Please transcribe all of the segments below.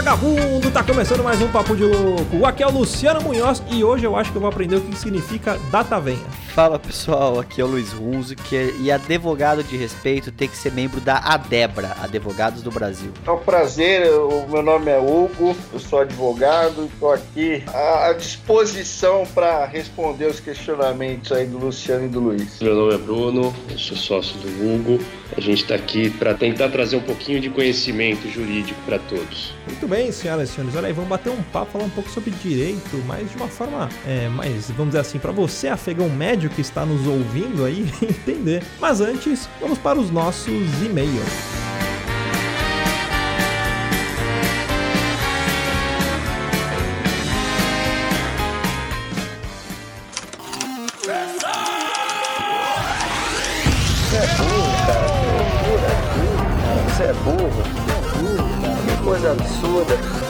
Vagabundo, tá começando mais um Papo de Louco. Aqui é o Luciano Munhoz e hoje eu acho que eu vou aprender o que significa data venha. Fala pessoal, aqui é o Luiz Runzo, que é, e advogado de respeito tem que ser membro da ADEBRA, Advogados do Brasil. É um prazer, o meu nome é Hugo, eu sou advogado, estou aqui à disposição para responder os questionamentos aí do Luciano e do Luiz. Meu nome é Bruno, eu sou sócio do Hugo. A gente está aqui para tentar trazer um pouquinho de conhecimento jurídico para todos. Muito bem, senhoras e senhores, olha aí, vamos bater um papo, falar um pouco sobre direito, mas de uma forma é, mais, vamos dizer assim, para você, afegão médio que está nos ouvindo aí, entender. Mas antes, vamos para os nossos e-mails. É burro, que loucura. Você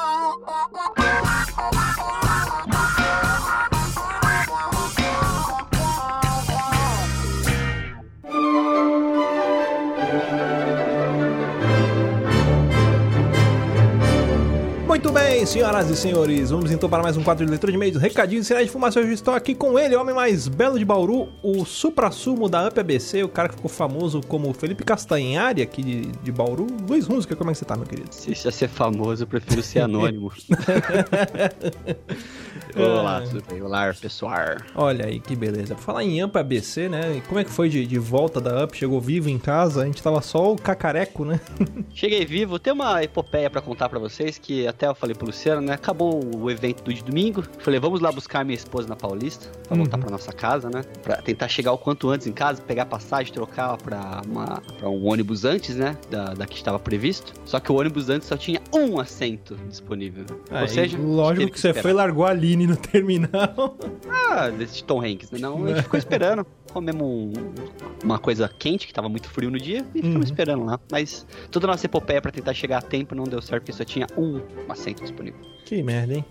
Muito bem, senhoras e senhores, vamos então para mais um quadro de leitura de e-mails, recadinhos e sinais de fumaça. Hoje estou aqui com ele, o homem mais belo de Bauru, o supra-sumo da Up ABC, o cara que ficou famoso como Felipe Castanhari aqui de, de Bauru. Luiz Música, como é que você tá, meu querido? Se já ser famoso, eu prefiro ser anônimo. Olá, tudo bem? Olá, pessoal. Olha aí que beleza. Falar em Up ABC, né? e Como é que foi de, de volta da Up? Chegou vivo em casa? A gente tava só o cacareco, né? Cheguei vivo, tem uma epopeia pra contar pra vocês que até eu falei pro Luciano, né? Acabou o evento do de domingo. Falei, vamos lá buscar minha esposa na Paulista pra voltar Uhum. pra nossa casa, né? Pra tentar chegar o quanto antes em casa, pegar passagem, trocar pra, uma, pra um ônibus antes, né? Da, da que estava previsto. Só que o ônibus antes só tinha um assento disponível. Aí, Ou seja, lógico teve que você esperar. foi e largou a Aline no terminal. Ah, desse Tom Hanks, né? Não, a gente ficou esperando. Comemos um- uma coisa quente, que tava muito frio no dia, e ficamos Uhum. esperando lá. Mas toda a nossa epopeia pra tentar chegar a tempo não deu certo, porque só tinha um assento disponível. que merda, hein?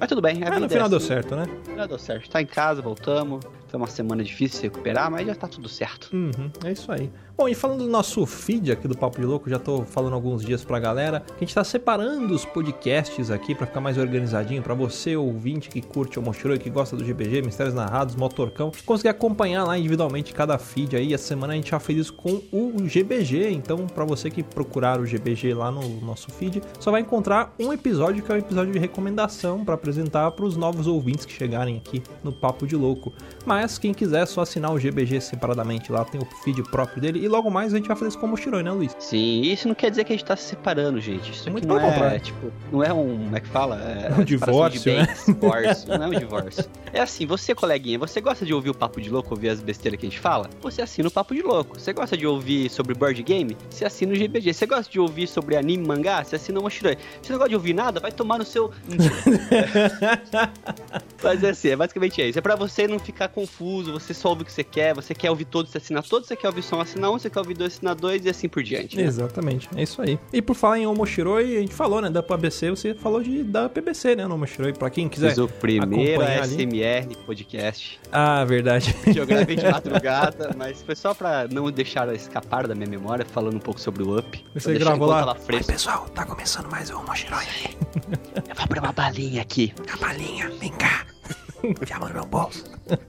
Mas tudo bem, a Mas no final é deu assim. certo, né? No final deu certo. Tá em casa, voltamos. Foi uma semana difícil se recuperar, mas já tá tudo certo. Uhum, é isso aí. Bom, e falando do nosso feed aqui do Papo de Louco, já tô falando alguns dias pra galera que a gente tá separando os podcasts aqui pra ficar mais organizadinho, pra você, ouvinte que curte o Mochiroi, que gosta do GBG, Mistérios Narrados, Motorcão, conseguir acompanhar lá individualmente cada feed aí. Essa semana a gente já fez isso com o GBG, então pra você que procurar o GBG lá no nosso feed, só vai encontrar um episódio que é o episódio de recomendação pra apresentar pros novos ouvintes que chegarem aqui no Papo de Louco. Mas quem quiser é só assinar o GBG separadamente lá, tem o feed próprio dele. E logo mais a gente vai fazer isso com o Mochiroi, né, Luiz? Sim, isso não quer dizer que a gente tá se separando, gente. Isso Muito aqui não é, contrário. tipo, não é um, como é que fala? É, um separação divórcio, de bens, divórcio. Não é um divórcio. É assim, você, coleguinha, você gosta de ouvir o Papo de Louco, ouvir as besteiras que a gente fala? Você assina o Papo de Louco. Você gosta de ouvir sobre board game? Você assina o GBG. Você gosta de ouvir sobre anime, mangá? Você assina o Moshiroi. Você não gosta de ouvir nada? Vai tomar no seu... Mas é assim, é basicamente isso. É pra você não ficar confuso, você só ouve o que você quer, você quer ouvir todos, você assina todos, você quer ouvir só um, assina um, você quer ouvir dois, assina dois e assim por diante. Né? Exatamente, é isso aí. E por falar em Omoshiroi, a gente falou, né, da PBC, você falou de, da PBC, né, no Omoshiroi, pra quem quiser Fiz o primeiro acompanhar ali. SMR podcast, Ah, verdade. que eu gravei de madrugada, mas foi só pra não deixar escapar da minha memória, falando um pouco sobre o Up. Você gravou lá. fresca. pessoal, tá começando mais um Omoshiroi aí. Eu vou abrir uma balinha aqui. A balinha, vem cá. Chama no meu bolso.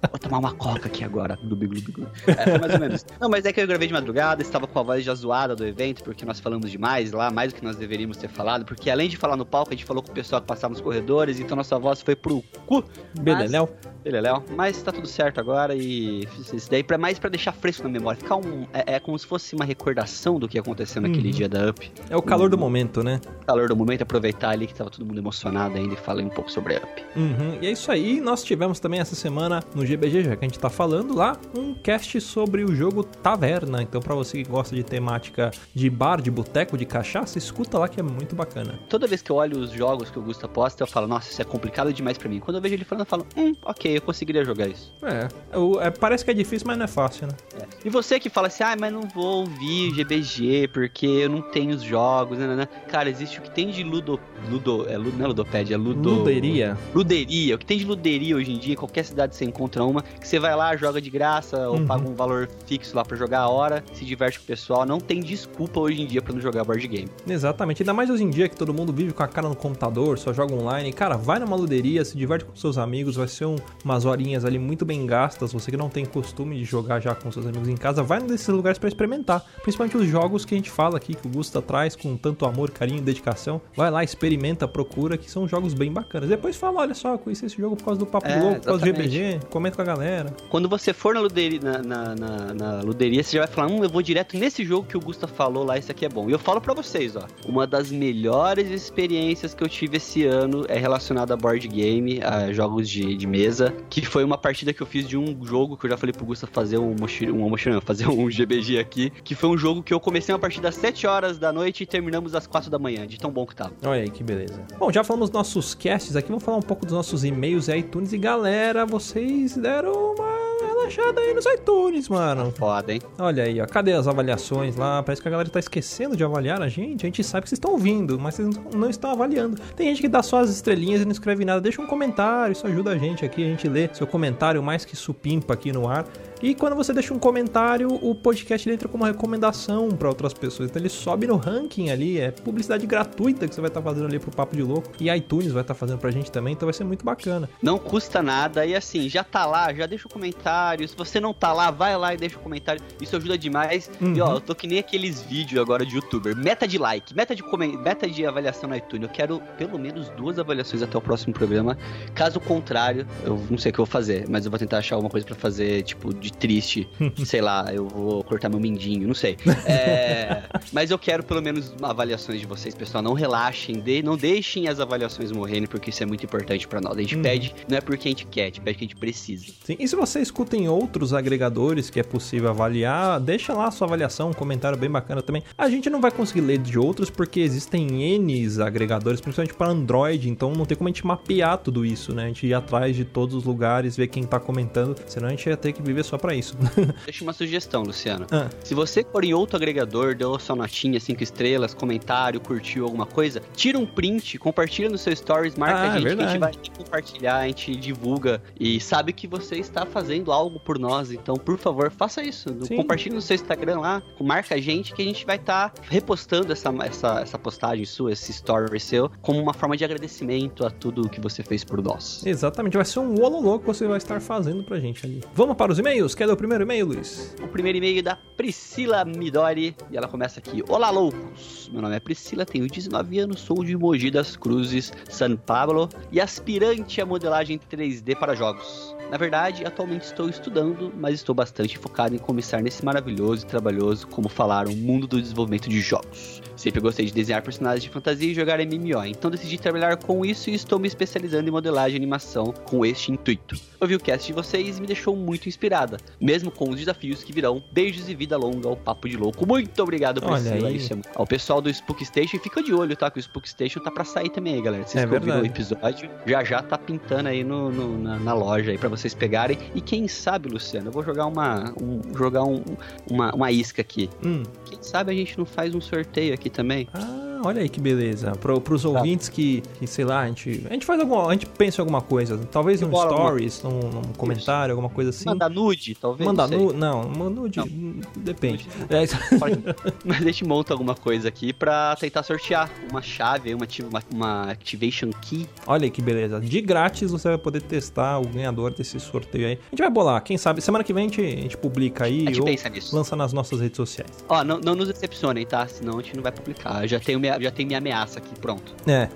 Vou tomar uma coca aqui agora, do Biglu Biglu. É, foi mais ou menos. Não, mas é que eu gravei de madrugada, estava com a voz já zoada do evento, porque nós falamos demais lá, mais do que nós deveríamos ter falado, porque além de falar no palco, a gente falou com o pessoal que passava nos corredores, então nossa voz foi pro cu. Beleléu. Beleléu. Mas tá tudo certo agora e fiz isso daí pra, mais pra deixar fresco na memória. Ficar um. É, é como se fosse uma recordação do que aconteceu naquele Uhum. dia da Up. É o calor do momento, né? Calor do momento, aproveitar ali que tava todo mundo emocionado ainda e falei um pouco sobre a Up. Uhum, E é isso aí, nós tivemos também essa semana no GBG, já que a gente tá falando lá, um cast sobre o jogo Taverna. Então, pra você que gosta de temática de bar, de boteco, de cachaça, escuta lá que é muito bacana. Toda vez que eu olho os jogos que o Gusta posta, eu falo, nossa, isso é complicado demais pra mim. Quando eu vejo ele falando, eu falo, hum, ok, eu conseguiria jogar isso. É, o- é, parece que é difícil, mas não é fácil, né? É. E você que fala assim, ah, mas não vou ouvir GBG porque eu não tenho os jogos, né, né, né. Cara, existe o que tem de ludo... Ludo... É, ludo, não é ludopédia, é ludo... Luderia. Luderia. O que tem de luderia hoje em dia, qualquer cidade você encontra uma, que você vai lá, joga de graça, ou Uhum. paga um valor fixo lá pra jogar a hora, se diverte com o pessoal. Não tem desculpa hoje em dia pra não jogar board game. Exatamente, ainda mais hoje em dia que todo mundo vive com a cara no computador, só joga online. Cara, vai numa luderia, se diverte com seus amigos, vai ser um- umas horinhas ali muito bem gastas. Você que não tem costume de jogar já com seus amigos em casa, vai num desses lugares pra experimentar. Principalmente os jogos que a gente fala aqui, que o Gusta traz com tanto amor, carinho e dedicação. Vai lá, experimenta, procura, que são jogos bem bacanas. Depois fala, olha só, conheci esse jogo por causa do Papo É, Louco. GBG, comenta com a galera. Quando você for na luderia, na, na, na- na luderia, você já vai falar, hum, eu vou direto nesse jogo que o Gusta falou lá, isso aqui é bom. E eu falo pra vocês, ó, uma das melhores experiências que eu tive esse ano é relacionada a board game, a jogos de, de mesa, que foi uma partida que eu fiz de um jogo que eu já falei pro Gusta fazer um um mochila, não, fazer um GBG aqui, que foi um jogo que eu comecei uma partida às 7 horas da noite e terminamos às 4 da manhã, de tão bom que tava. Olha aí que beleza. Bom, já falamos dos nossos casts aqui, vamos falar um pouco dos nossos e-mails e iTunes. E galera, vocês deram uma relaxada aí nos iTunes, mano. Foda, hein? Olha aí, ó. Cadê as avaliações lá? Parece que a galera tá esquecendo de avaliar a gente. A gente sabe que vocês estão ouvindo, mas vocês não- não estão avaliando. Tem gente que dá só as estrelinhas e não escreve nada. Deixa um comentário, isso ajuda a gente aqui. A gente lê seu comentário mais que supimpa aqui no ar. E quando você deixa um comentário, o podcast entra como recomendação para outras pessoas. Então ele sobe no ranking ali. É publicidade gratuita que você vai estar fazendo ali pro Papo de Louco. E iTunes vai estar fazendo pra gente também. Então vai ser muito bacana. Não custa nada. E assim, já tá lá, já deixa o comentário. Se você não tá lá, vai lá e deixa o comentário. Isso ajuda demais. E Uhum. ó, eu tô que nem aqueles vídeos agora de youtuber. Meta de like, meta de, comen- meta de avaliação no iTunes. Eu quero pelo menos duas avaliações até o próximo programa. Caso contrário, eu não sei o que eu vou fazer, mas eu vou tentar achar alguma coisa pra fazer, tipo, de triste. sei lá, eu vou cortar meu mindinho, não sei. É, mas eu quero pelo menos avaliações de vocês, pessoal. Não relaxem, de- não deixem as avaliações morrerem, porque isso é muito importante pra nós. A gente Uhum. pede, não é porque a gente quer, a gente pede porque a gente precisa. Sim, e se você escuta em outros agregadores que é possível avaliar, deixa lá a sua avaliação, um comentário bem bacana também. A gente não vai conseguir ler de outros porque existem N agregadores, principalmente para Android, então não tem como a gente mapear tudo isso, né? A gente ir atrás de todos os lugares, ver quem tá comentando, senão a gente ia ter que viver só pra isso. Deixa uma sugestão, Luciano. Ah. Se você for em outro agregador, deu sua notinha, cinco estrelas, comentário, curtiu alguma coisa, tira um print, compartilha no seu stories, marca Ah, a gente que a gente vai compartilhar, a gente divulga e sabe que você está fazendo algo por nós. Então, por favor, faça isso. Sim. Compartilhe no seu Instagram lá, marca a gente que a gente vai estar repostando essa, essa, essa postagem sua, esse story seu, como uma forma de agradecimento a tudo que você fez por nós. Exatamente, vai ser um olo louco que você vai estar fazendo pra gente ali. Vamos para os e-mails? Quer ler o primeiro e-mail, Luiz? O primeiro e-mail é da Priscila Midori e ela começa aqui: Olá, loucos! Meu nome é Priscila, tenho 19 anos, sou de Mogi das Cruzes, São Paulo e aspirante a modelagem 3D para jogos. Na verdade, atualmente estou estudando, mas estou bastante focado em começar nesse maravilhoso e trabalhoso, como falaram, mundo do desenvolvimento de jogos. Sempre gostei de desenhar personagens de fantasia e jogar MMO, então decidi trabalhar com isso e estou me especializando em modelagem e animação com este intuito. Ouvi o cast de vocês e me deixou muito inspirada, mesmo com os desafios que virão. Beijos e vida longa ao Papo de Louco. Muito obrigado, Priscila. Isso é... Ao pessoal do Spook Station, fica de olho, tá? Que o Spook Station tá pra sair também aí, galera. Vocês É o episódio, já já tá pintando aí no, no- na, na loja aí pra vocês pegarem. E quem sabe, Luciano, eu vou jogar uma, um, jogar um, uma, uma isca aqui. Hum. Quem sabe a gente não faz um sorteio aqui também? Ah, olha aí que beleza. Pro, pros ouvintes que, que, sei lá, a gente, a gente faz alguma. A gente pensa em alguma coisa. Talvez num alguma- stories, num, num comentário, alguma coisa assim. Manda nude, talvez? Manda não sei. nu. Não, manda nude. Não. Depende. Nude. É, isso- Mas a gente monta alguma coisa aqui pra tentar sortear uma chave, uma, uma, uma activation key. olha aí que beleza. De grátis você vai poder testar o ganhador desse sorteio aí. A gente vai bolar, quem sabe. Semana que vem a gente, a gente publica aí A gente ou pensa nisso. lança nas nossas redes sociais. Ó, não, não nos decepcionem, tá? Senão a gente não vai publicar. Eu já tenho minha, já tenho minha ameaça aqui, pronto. É.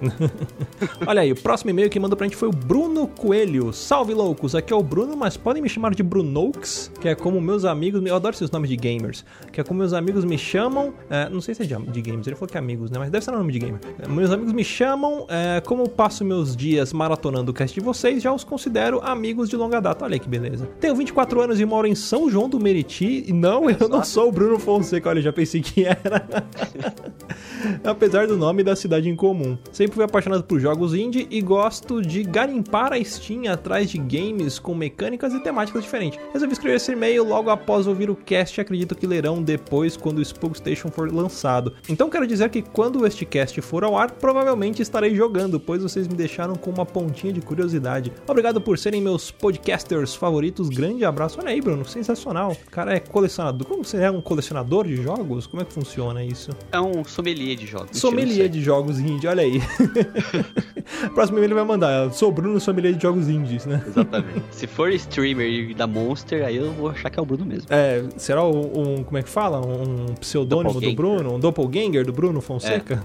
Olha aí, o próximo e-mail que mandou pra gente foi o Bruno Coelho. Salve loucos, aqui é o Bruno, mas podem me chamar de Brunox, que é como meus amigos. Eu adoro esses nomes de gamers. Que é como meus amigos me chamam. é, não sei se é de, de gamers, ele falou que é amigos, né? Mas deve ser nome de gamer. É, meus amigos me chamam. é, como eu passo meus dias maratonando o cast de vocês, já os considero amigos de longa data. Olha aí que beleza. Tenho 24 anos e moro em São João do Meriti. E não, eu não sou o Bruno Fonseca. Olha, já pensei que era. apesar do nome da cidade em comum. Sempre fui apaixonado por jogos indie e gosto de garimpar a Steam atrás de games com mecânicas e temáticas diferentes. Resolvi escrever esse e-mail logo após ouvir o cast e acredito que lerão depois quando o Spook Station for lançado. Então quero dizer que quando este cast for ao ar, provavelmente estarei jogando, pois vocês me deixaram com uma pontinha de curiosidade. Obrigado por serem meus podcasters favoritos. Grande abraço. Olha aí, Bruno, sensacional. O cara é colecionador. Como você é um colecionador de jogos? Como é que funciona isso? É um sommelier de jogos. Sommelier de jogos indie, olha aí. Próximo e-mail ele vai mandar. Sou Bruno, sommelier de jogos indies, né? Exatamente. Se for streamer da Monster, aí eu vou achar que é o Bruno mesmo. É, será um, um- como é que fala? Um pseudônimo do. Bruno? Um doppelganger do Bruno Fonseca?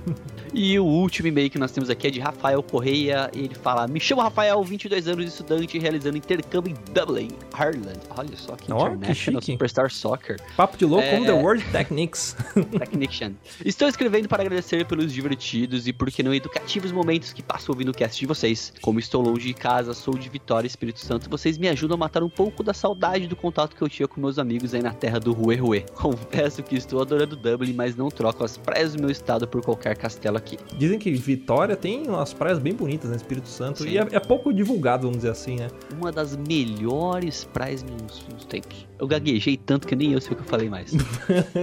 E o último e-mail que nós temos aqui é de Rafael Correia. Ele fala: Me chamo Rafael, 22 anos, estudante, realizando intercâmbio em Dublin, Ireland. Olha só que Ó, que chique. Superstar Soccer. Papo de louco É. on the World Techniques. Technician. Estou escrevendo para agradecer pelos divertidos e, por que não, educativos momentos que passo ouvindo o cast de vocês. Como estou longe de casa, sou de Vitória, Espírito Santo, vocês me ajudam a matar um pouco da saudade do contato que eu tinha com meus amigos aí na terra do Rue Rue. Confesso que estou adorando Dublin, mas não troco as praias do meu estado por qualquer castelo aqui. Dizem que Vitória tem umas praias bem bonitas, né? Espírito Santo. Sim. E é, é pouco divulgado, vamos dizer assim, né? Uma das melhores praias nos, nos tempos. Eu gaguejei tanto que nem eu sei o que eu falei mais.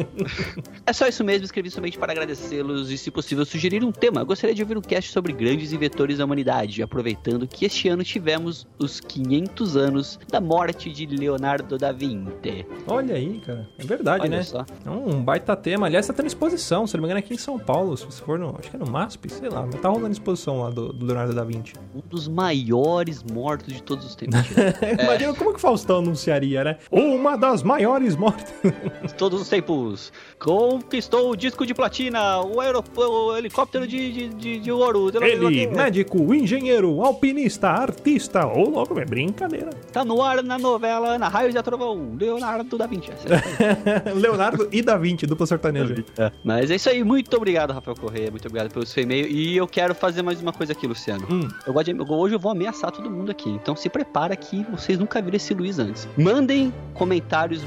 é só isso mesmo, escrevi somente para agradecê-los e, se possível, sugerir um tema. Eu gostaria de ouvir um cast sobre grandes inventores da humanidade, aproveitando que este ano tivemos os 500 anos da morte de Leonardo da Vinci. Olha aí, cara. É verdade, Olha né? só. É um baita tema. Aliás, tá tendo exposição, se não me engano, aqui em São Paulo. Se você for no. Acho que é no MASP, sei lá. Mas tá rolando exposição lá do, do Leonardo da Vinci. Um dos maiores mortos de todos os tempos. Imagina como que o Faustão anunciaria, né? Uma das maiores mortes. todos os tempos. Conquistou o disco de platina, o, o helicóptero de, de, de, de ouro. Ele, médico, engenheiro, alpinista, artista. Ô, louco, é brincadeira. Tá no ar na novela Ana Raios e Trovão, Leonardo da Vinci. Leonardo e da Vinci, dupla sertaneja. É. Mas é isso aí, muito obrigado, Rafael Correia, muito obrigado pelo seu e-mail. E eu quero fazer mais uma coisa aqui, Luciano. Hum. Eu gosto de, eu- hoje eu vou ameaçar todo mundo aqui, então se prepara que vocês nunca viram esse Luiz antes. Mandem comentários,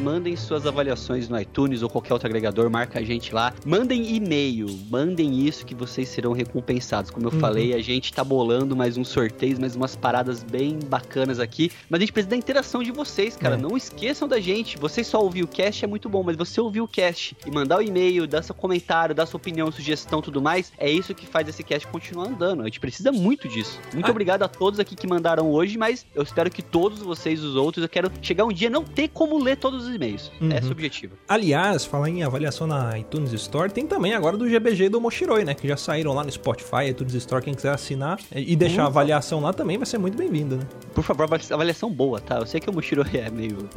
mandem suas avaliações no iTunes ou qualquer outro agregador, marca a gente lá. Mandem e-mail, mandem isso que vocês serão recompensados. Como eu Uhum. falei, a gente tá bolando mais uns sorteios, mais umas paradas bem bacanas aqui. Mas a gente precisa da interação de vocês, cara. É. Não esqueçam da gente. Vocês só ouvir o cast é muito bom, mas você ouvir o cast e mandar o e-mail, dar seu comentário, dar sua opinião, sugestão tudo mais, é isso que faz esse cast continuar andando. A gente precisa muito disso. Muito Ah. obrigado a todos aqui que mandaram hoje, mas eu espero que todos vocês, os outros, eu quero chegar um dia não ter como ler todos os e-mails. Uhum. Esse é o objetivo. Aliás, falar em avaliação na iTunes Store, tem também agora do GBG do Moshiroi, né? Que já saíram lá no Spotify, iTunes Store, quem quiser assinar e deixar a avaliação lá também vai ser muito bem-vindo, né? Por favor, avali- avaliação boa, tá? Eu sei que o Mushiro é meio.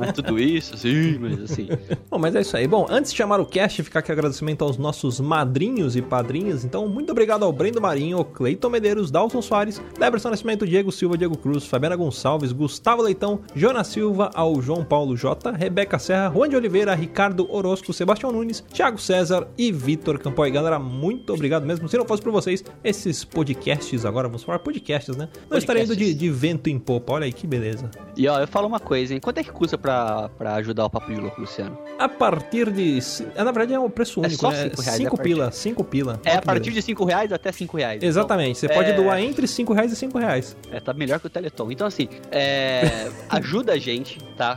é tudo isso, assim, mas assim. Bom, mas é isso aí. Bom, antes de chamar o cast, ficar aqui agradecimento aos nossos madrinhos e padrinhas. Então, muito obrigado ao Brendo Marinho, Cleiton Medeiros, Dalton Soares, Deberson Nascimento, Diego Silva, Diego Cruz, Fabiana Gonçalves, Gustavo Leitão, Jonas Silva, ao João Paulo J, Rebeca Serra, Juan de Oliveira, Ricardo Orozco, Sebastião Nunes, Thiago César e Vitor Campoy. Galera, muito obrigado mesmo. Se não fosse por vocês, esses podcasts agora, vamos falar podcasts, né? Não estaria indo de, de vento em popa. Olha aí que beleza. E ó, eu falo uma coisa, hein? Quanto é que custa pra, pra ajudar o Papo de Louco, Luciano? A partir de. Na verdade é um preço É único, só né? cinco reais, é pila, cinco pila. É a partir beleza. de 5 reais até 5 reais. Exatamente, você pode é- doar entre 5 reais e 5 reais. É, tá melhor que o Teleton. Então, assim, é, ajuda a gente, tá?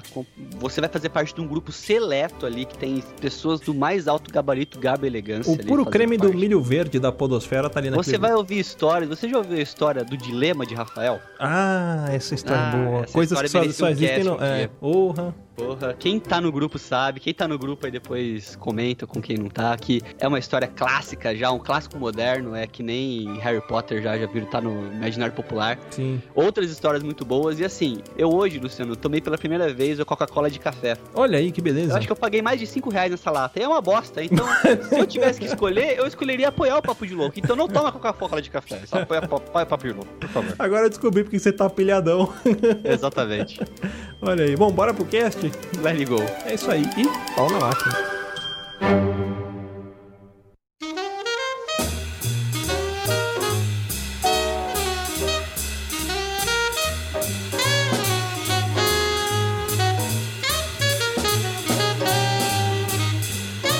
Você vai fazer parte de um grupo seleto ali que tem pessoas do mais alto gabarito, garbo e elegância. O puro creme do parte. milho verde da podosfera tá ali naquele Você vai ouvir histórias. Você já ouviu a história do dilema de Rafael? Ah, essa história Ah, é boa. essa Coisas que história só, merecia só um existem no. É, porra. Porra, quem tá no grupo sabe, quem tá no grupo aí depois comenta com quem não tá, que é uma história clássica já, um clássico moderno, é que nem Harry Potter já, já viram, tá no imaginário popular. Sim. Outras histórias muito boas, e assim, eu hoje, Luciano, tomei pela primeira vez a Coca-Cola de café. Olha aí que Eu beleza. acho que eu paguei mais de 5 reais nessa lata, e é uma bosta, então se eu tivesse que escolher, eu escolheria apoiar o Papo de Louco, então não toma Coca-Cola de café, só apoia, apoia o Papo de Louco, por favor. Agora eu descobri porque você tá pilhadão. Exatamente. Olha aí. Bom, bora pro cast? Let it go. É isso aí. E pau na máquina.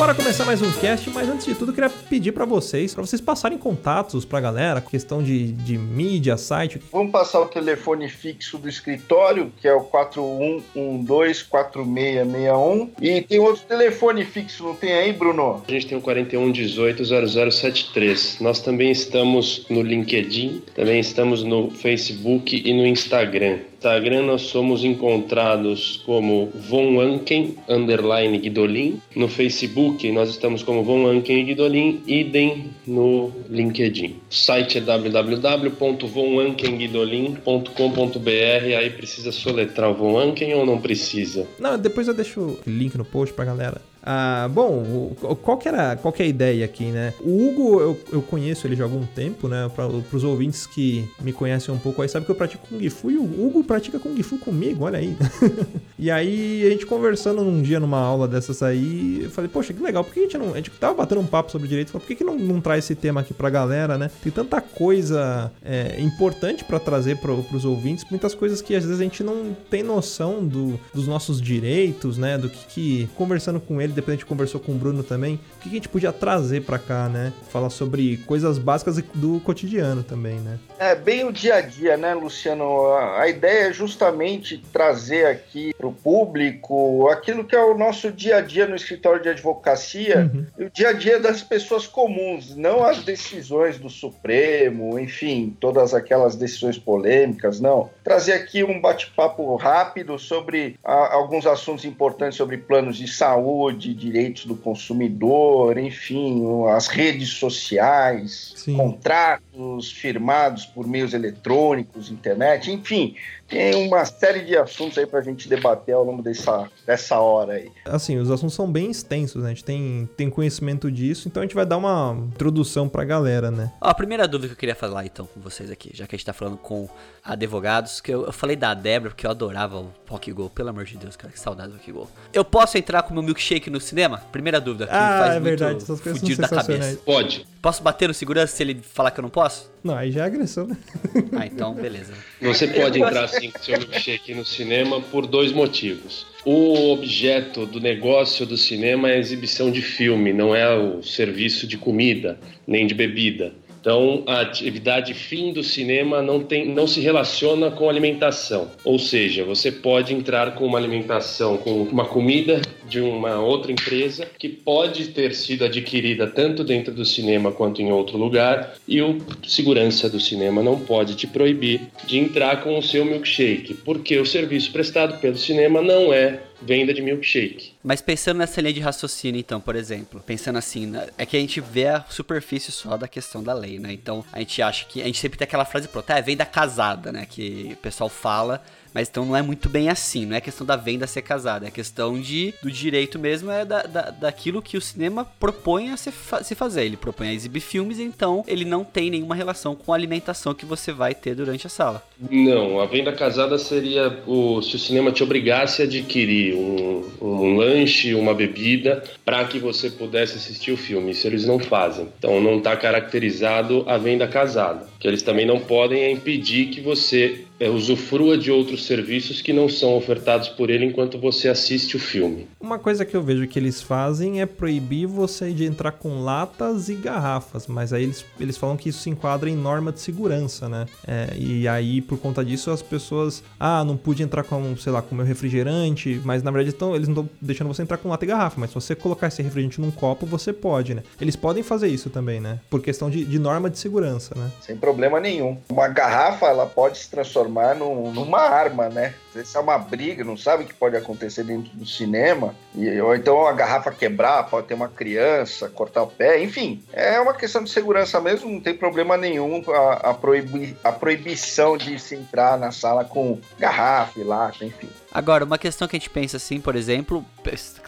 Bora começar mais um cast, mas antes de tudo eu queria pedir pra vocês, pra vocês passarem contatos pra galera, questão de, de mídia, site. Vamos passar o telefone fixo do escritório, que é o 41124661. E tem outro telefone fixo, não tem aí, Bruno? A gente tem o 41180073. Nós também estamos no LinkedIn, também estamos no Facebook e no Instagram. Instagram nós somos encontrados como Von Anken, underline Guidolin. No Facebook nós estamos como Von Anken Guidolin, idem no LinkedIn. O site é www.vonankenguidolin.com.br aí precisa soletrar o Von Anken ou não precisa? Não, depois eu deixo o link no post pra galera. Ah, bom, qual que era qual que é a ideia aqui, né? O Hugo, eu, eu conheço ele já há algum tempo, né? Para os ouvintes que me conhecem um pouco aí, sabe que eu pratico Kung Fu e o Hugo pratica Kung Fu comigo, olha aí. e aí, a gente conversando num dia numa aula dessas aí, eu falei, poxa, que legal, por que a gente não. A gente tava batendo um papo sobre direito, falei, por que, que não, não traz esse tema aqui pra galera, né? Tem tanta coisa é, importante pra trazer pro, pros ouvintes, muitas coisas que às vezes a gente não tem noção do, dos nossos direitos, né? Do que, que conversando com ele, depois a gente conversou com o Bruno também, o que, a gente podia trazer pra cá, né? Falar sobre coisas básicas do cotidiano também, né? É bem o dia a dia, né, Luciano? A, a ideia é justamente trazer aqui para o público aquilo que é o nosso dia a dia no escritório de advocacia Uhum. e o dia a dia das pessoas comuns, não as decisões do Supremo, enfim, todas aquelas decisões polêmicas, não. Trazer aqui um bate-papo rápido sobre ah, alguns assuntos importantes sobre planos de saúde, direitos do consumidor, enfim, as redes sociais, Sim. contratos firmados por meios eletrônicos, internet, enfim, tem uma série de assuntos aí para a gente debater ao longo dessa, dessa hora aí. Assim, os assuntos são bem extensos, né? A gente tem, tem conhecimento disso, então a gente vai dar uma introdução pra galera, né? Ó, a primeira dúvida que eu queria falar então com vocês aqui, já que a gente tá falando com advogados, que eu, eu falei da Débora, porque eu adorava o Pokégol, pelo amor de Deus, cara, que saudade do Pokégol. Eu posso entrar com meu milkshake no cinema? Primeira dúvida, que Ah, faz é muito verdade, essas coisas são fudido da sensacionais. cabeça. Pode. Posso bater no segurança se ele falar que eu não posso? Não, aí já é agressão, né? Ah, então beleza. Você pode entrar sim com seu milkshake no cinema por dois motivos. O objeto do negócio do cinema é a exibição de filme, não é o serviço de comida nem de bebida. Então, a atividade fim do cinema não, tem, não se relaciona com alimentação. Ou seja, você pode entrar com uma alimentação, com uma comida de uma outra empresa que pode ter sido adquirida tanto dentro do cinema quanto em outro lugar e o segurança do cinema não pode te proibir de entrar com o seu milkshake, porque o serviço prestado pelo cinema não é venda de milkshake. Mas pensando nessa linha de raciocínio, então, por exemplo, pensando assim, é que a gente vê a superfície só da questão da lei, né? Então, a gente acha que. A gente sempre tem aquela frase pronta, é venda casada, né? Que o pessoal fala, Mas então não é muito bem assim, não é questão da venda ser casada, é questão de do direito mesmo, é da, da, daquilo que o cinema propõe a se, fa se fazer. Ele propõe a exibir filmes, então ele não tem nenhuma relação com a alimentação que você vai ter durante a sala. Não, a venda casada seria o, se o cinema te obrigasse a adquirir um, um lanche, uma bebida, para que você pudesse assistir o filme. Isso eles não fazem. Então não está caracterizado a venda casada. Que eles também não podem impedir que você é, usufrua de outros serviços que não são ofertados por ele enquanto você assiste o filme. Uma coisa que eu vejo que eles fazem é proibir você de entrar com latas e garrafas, mas aí eles, eles falam que isso se enquadra em norma de segurança, né? É, e aí, por conta disso, as pessoas, ah, não pude entrar com, sei lá, com meu refrigerante, mas na verdade então, eles não estão deixando você entrar com lata e garrafa, mas se você colocar esse refrigerante num copo, você pode, né? Eles podem fazer isso também, né? Por questão de, de norma de segurança, né? Sem problema nenhum. Uma garrafa, ela pode se transformar num, numa arma, né? Se é uma briga, não sabe o que pode acontecer dentro do cinema, e, ou então a garrafa quebrar, pode ter uma criança, cortar o pé, enfim, é uma questão de segurança mesmo, não tem problema nenhum a, a, proibi, a proibição de se entrar na sala com garrafa, lata, enfim. Agora, uma questão que a gente pensa assim, por exemplo,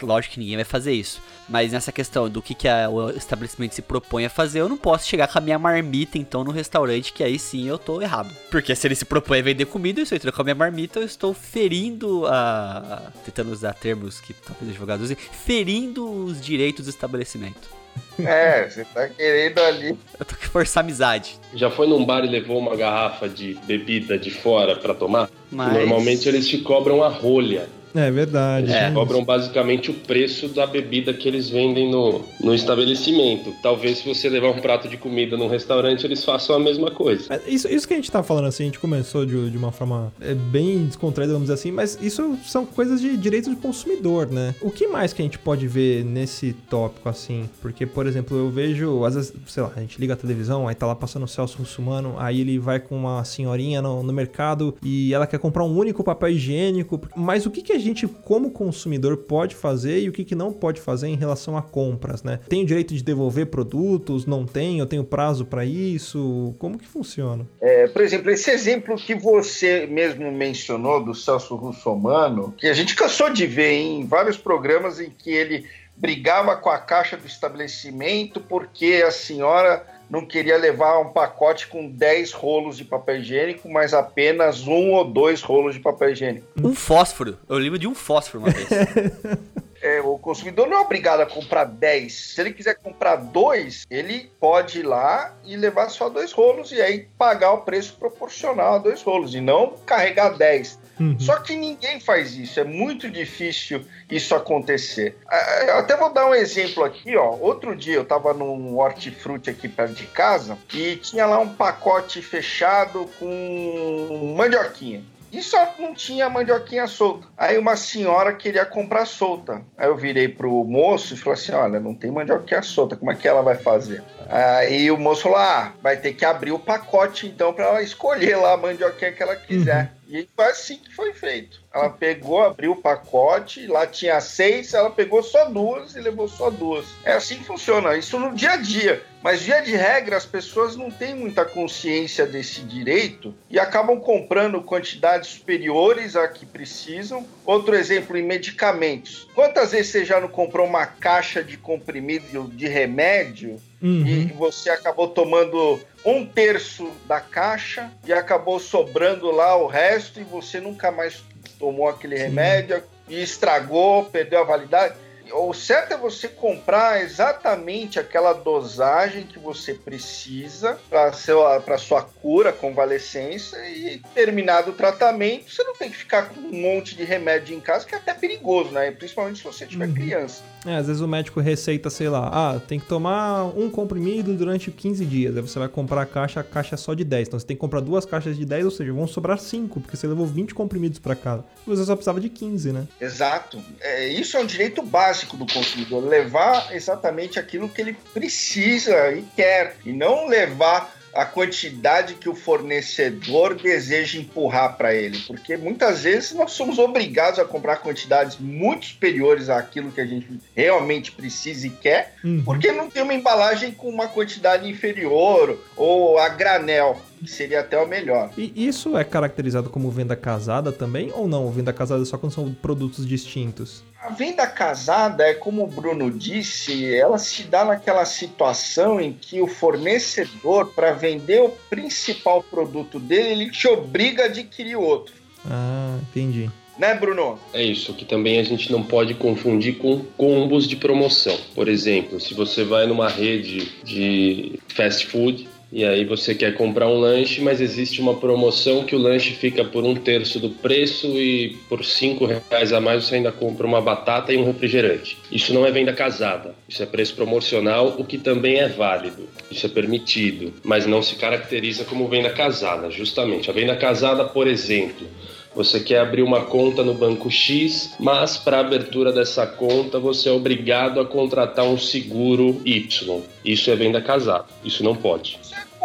lógico que ninguém vai fazer isso, mas nessa questão do que, que a, o estabelecimento se propõe a fazer, eu não posso chegar com a minha marmita, então, no restaurante, que aí sim eu tô errado. Porque se ele se propõe a vender comida, eu estou entrando com a minha marmita, eu estou ferindo a. tentando usar termos que talvez advogados usem, ferindo os direitos do estabelecimento. É, você tá querendo ali. Eu tô querendo forçar amizade. Já foi num bar e levou uma garrafa de bebida de fora para tomar? Mas... Normalmente eles te cobram a rolha. É verdade. É, cobram basicamente o preço da bebida que eles vendem no, no estabelecimento. Talvez se você levar um prato de comida num restaurante, eles façam a mesma coisa. É, isso, isso que a gente tá falando assim, a gente começou de, de uma forma é, bem descontraída, vamos dizer assim, mas isso são coisas de direito de consumidor, né? O que mais que a gente pode ver nesse tópico assim? Porque, por exemplo, eu vejo, às vezes, sei lá, a gente liga a televisão, aí tá lá passando o Celso Russumano, aí ele vai com uma senhorinha no, no mercado e ela quer comprar um único papel higiênico. Mas o que, que a gente, como consumidor, pode fazer e o que, que não pode fazer em relação a compras, né? Tem o direito de devolver produtos? Não tem? Eu tenho prazo para isso? Como que funciona? É, por exemplo, esse exemplo que você mesmo mencionou do Celso Russomano, que a gente cansou de ver em vários programas em que ele brigava com a caixa do estabelecimento porque a senhora não queria levar um pacote com 10 rolos de papel higiênico, mas apenas um ou dois rolos de papel higiênico. Um fósforo. Eu lembro de um fósforo uma vez. é, o consumidor não é obrigado a comprar 10. Se ele quiser comprar dois, ele pode ir lá e levar só dois rolos e aí pagar o preço proporcional a dois rolos e não carregar 10. Uhum. Só que ninguém faz isso, é muito difícil isso acontecer. Ah, eu até vou dar um exemplo aqui, ó. Outro dia eu tava num hortifruti aqui perto de casa e tinha lá um pacote fechado com mandioquinha. E só não tinha mandioquinha solta. Aí uma senhora queria comprar solta. Aí eu virei pro moço e falei assim: olha, não tem mandioquinha solta, como é que ela vai fazer? Aí o moço falou: ah, vai ter que abrir o pacote então para ela escolher lá a mandioquinha que ela quiser. Uhum. E foi assim que foi feito. Ela pegou, abriu o pacote, lá tinha seis, ela pegou só duas e levou só duas. É assim que funciona, isso no dia a dia. Mas, via de regra, as pessoas não têm muita consciência desse direito e acabam comprando quantidades superiores a que precisam. Outro exemplo, em medicamentos. Quantas vezes você já não comprou uma caixa de comprimido de remédio uhum. e você acabou tomando um terço da caixa e acabou sobrando lá o resto e você nunca mais tomou aquele Sim. remédio e estragou, perdeu a validade o certo é você comprar exatamente aquela dosagem que você precisa para sua, sua cura, convalescência e terminado o tratamento, você não tem que ficar com um monte de remédio em casa, que é até perigoso, né? Principalmente se você tiver uhum. criança. É, às vezes o médico receita, sei lá, ah, tem que tomar um comprimido durante 15 dias. Aí você vai comprar a caixa, a caixa é só de 10. Então você tem que comprar duas caixas de 10, ou seja, vão sobrar 5, porque você levou 20 comprimidos para casa. E você só precisava de 15, né? Exato. É, isso é um direito básico básico do consumidor, levar exatamente aquilo que ele precisa e quer, e não levar a quantidade que o fornecedor deseja empurrar para ele, porque muitas vezes nós somos obrigados a comprar quantidades muito superiores àquilo que a gente realmente precisa e quer, uhum. porque não tem uma embalagem com uma quantidade inferior ou a granel seria até o melhor. E isso é caracterizado como venda casada também ou não? Venda casada só quando são produtos distintos? A venda casada é como o Bruno disse, ela se dá naquela situação em que o fornecedor, para vender o principal produto dele, ele te obriga a adquirir outro. Ah, entendi. Né, Bruno? É isso, que também a gente não pode confundir com combos de promoção. Por exemplo, se você vai numa rede de fast food, e aí você quer comprar um lanche, mas existe uma promoção que o lanche fica por um terço do preço e por cinco reais a mais você ainda compra uma batata e um refrigerante. Isso não é venda casada, isso é preço promocional, o que também é válido, isso é permitido, mas não se caracteriza como venda casada, justamente. A venda casada, por exemplo, você quer abrir uma conta no banco X, mas para abertura dessa conta você é obrigado a contratar um seguro Y. Isso é venda casada. Isso não pode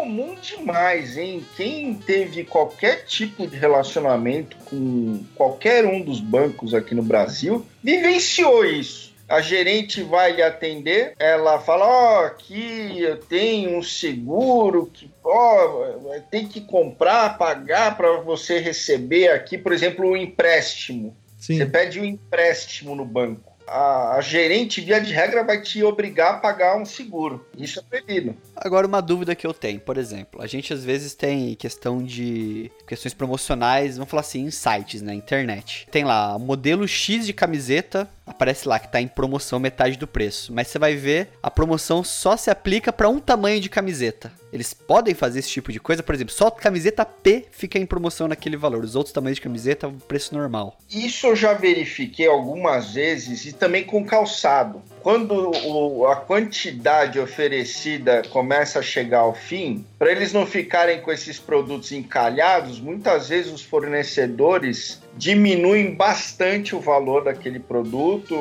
comum demais, hein? Quem teve qualquer tipo de relacionamento com qualquer um dos bancos aqui no Brasil vivenciou isso a gerente vai lhe atender, ela fala, ó, oh, aqui eu tenho um seguro que, ó, oh, tem que comprar, pagar para você receber aqui, por exemplo, um empréstimo. Sim. Você pede um empréstimo no banco a, a, gerente, via de regra, vai te obrigar a pagar um seguro. Isso é proibido. Agora, uma dúvida que eu tenho, por exemplo, a gente às vezes tem questão de questões promocionais, vamos falar assim, em sites, na né, internet. Tem lá, modelo X de camiseta, aparece lá que tá em promoção metade do preço. Mas você vai ver, a promoção só se aplica para um tamanho de camiseta. Eles podem fazer esse tipo de coisa, por exemplo, só camiseta P fica em promoção naquele valor, os outros tamanhos de camiseta, preço normal. Isso eu já verifiquei algumas vezes e também com calçado. Quando o, a quantidade oferecida começa a chegar ao fim, para eles não ficarem com esses produtos encalhados, muitas vezes os fornecedores diminuem bastante o valor daquele produto,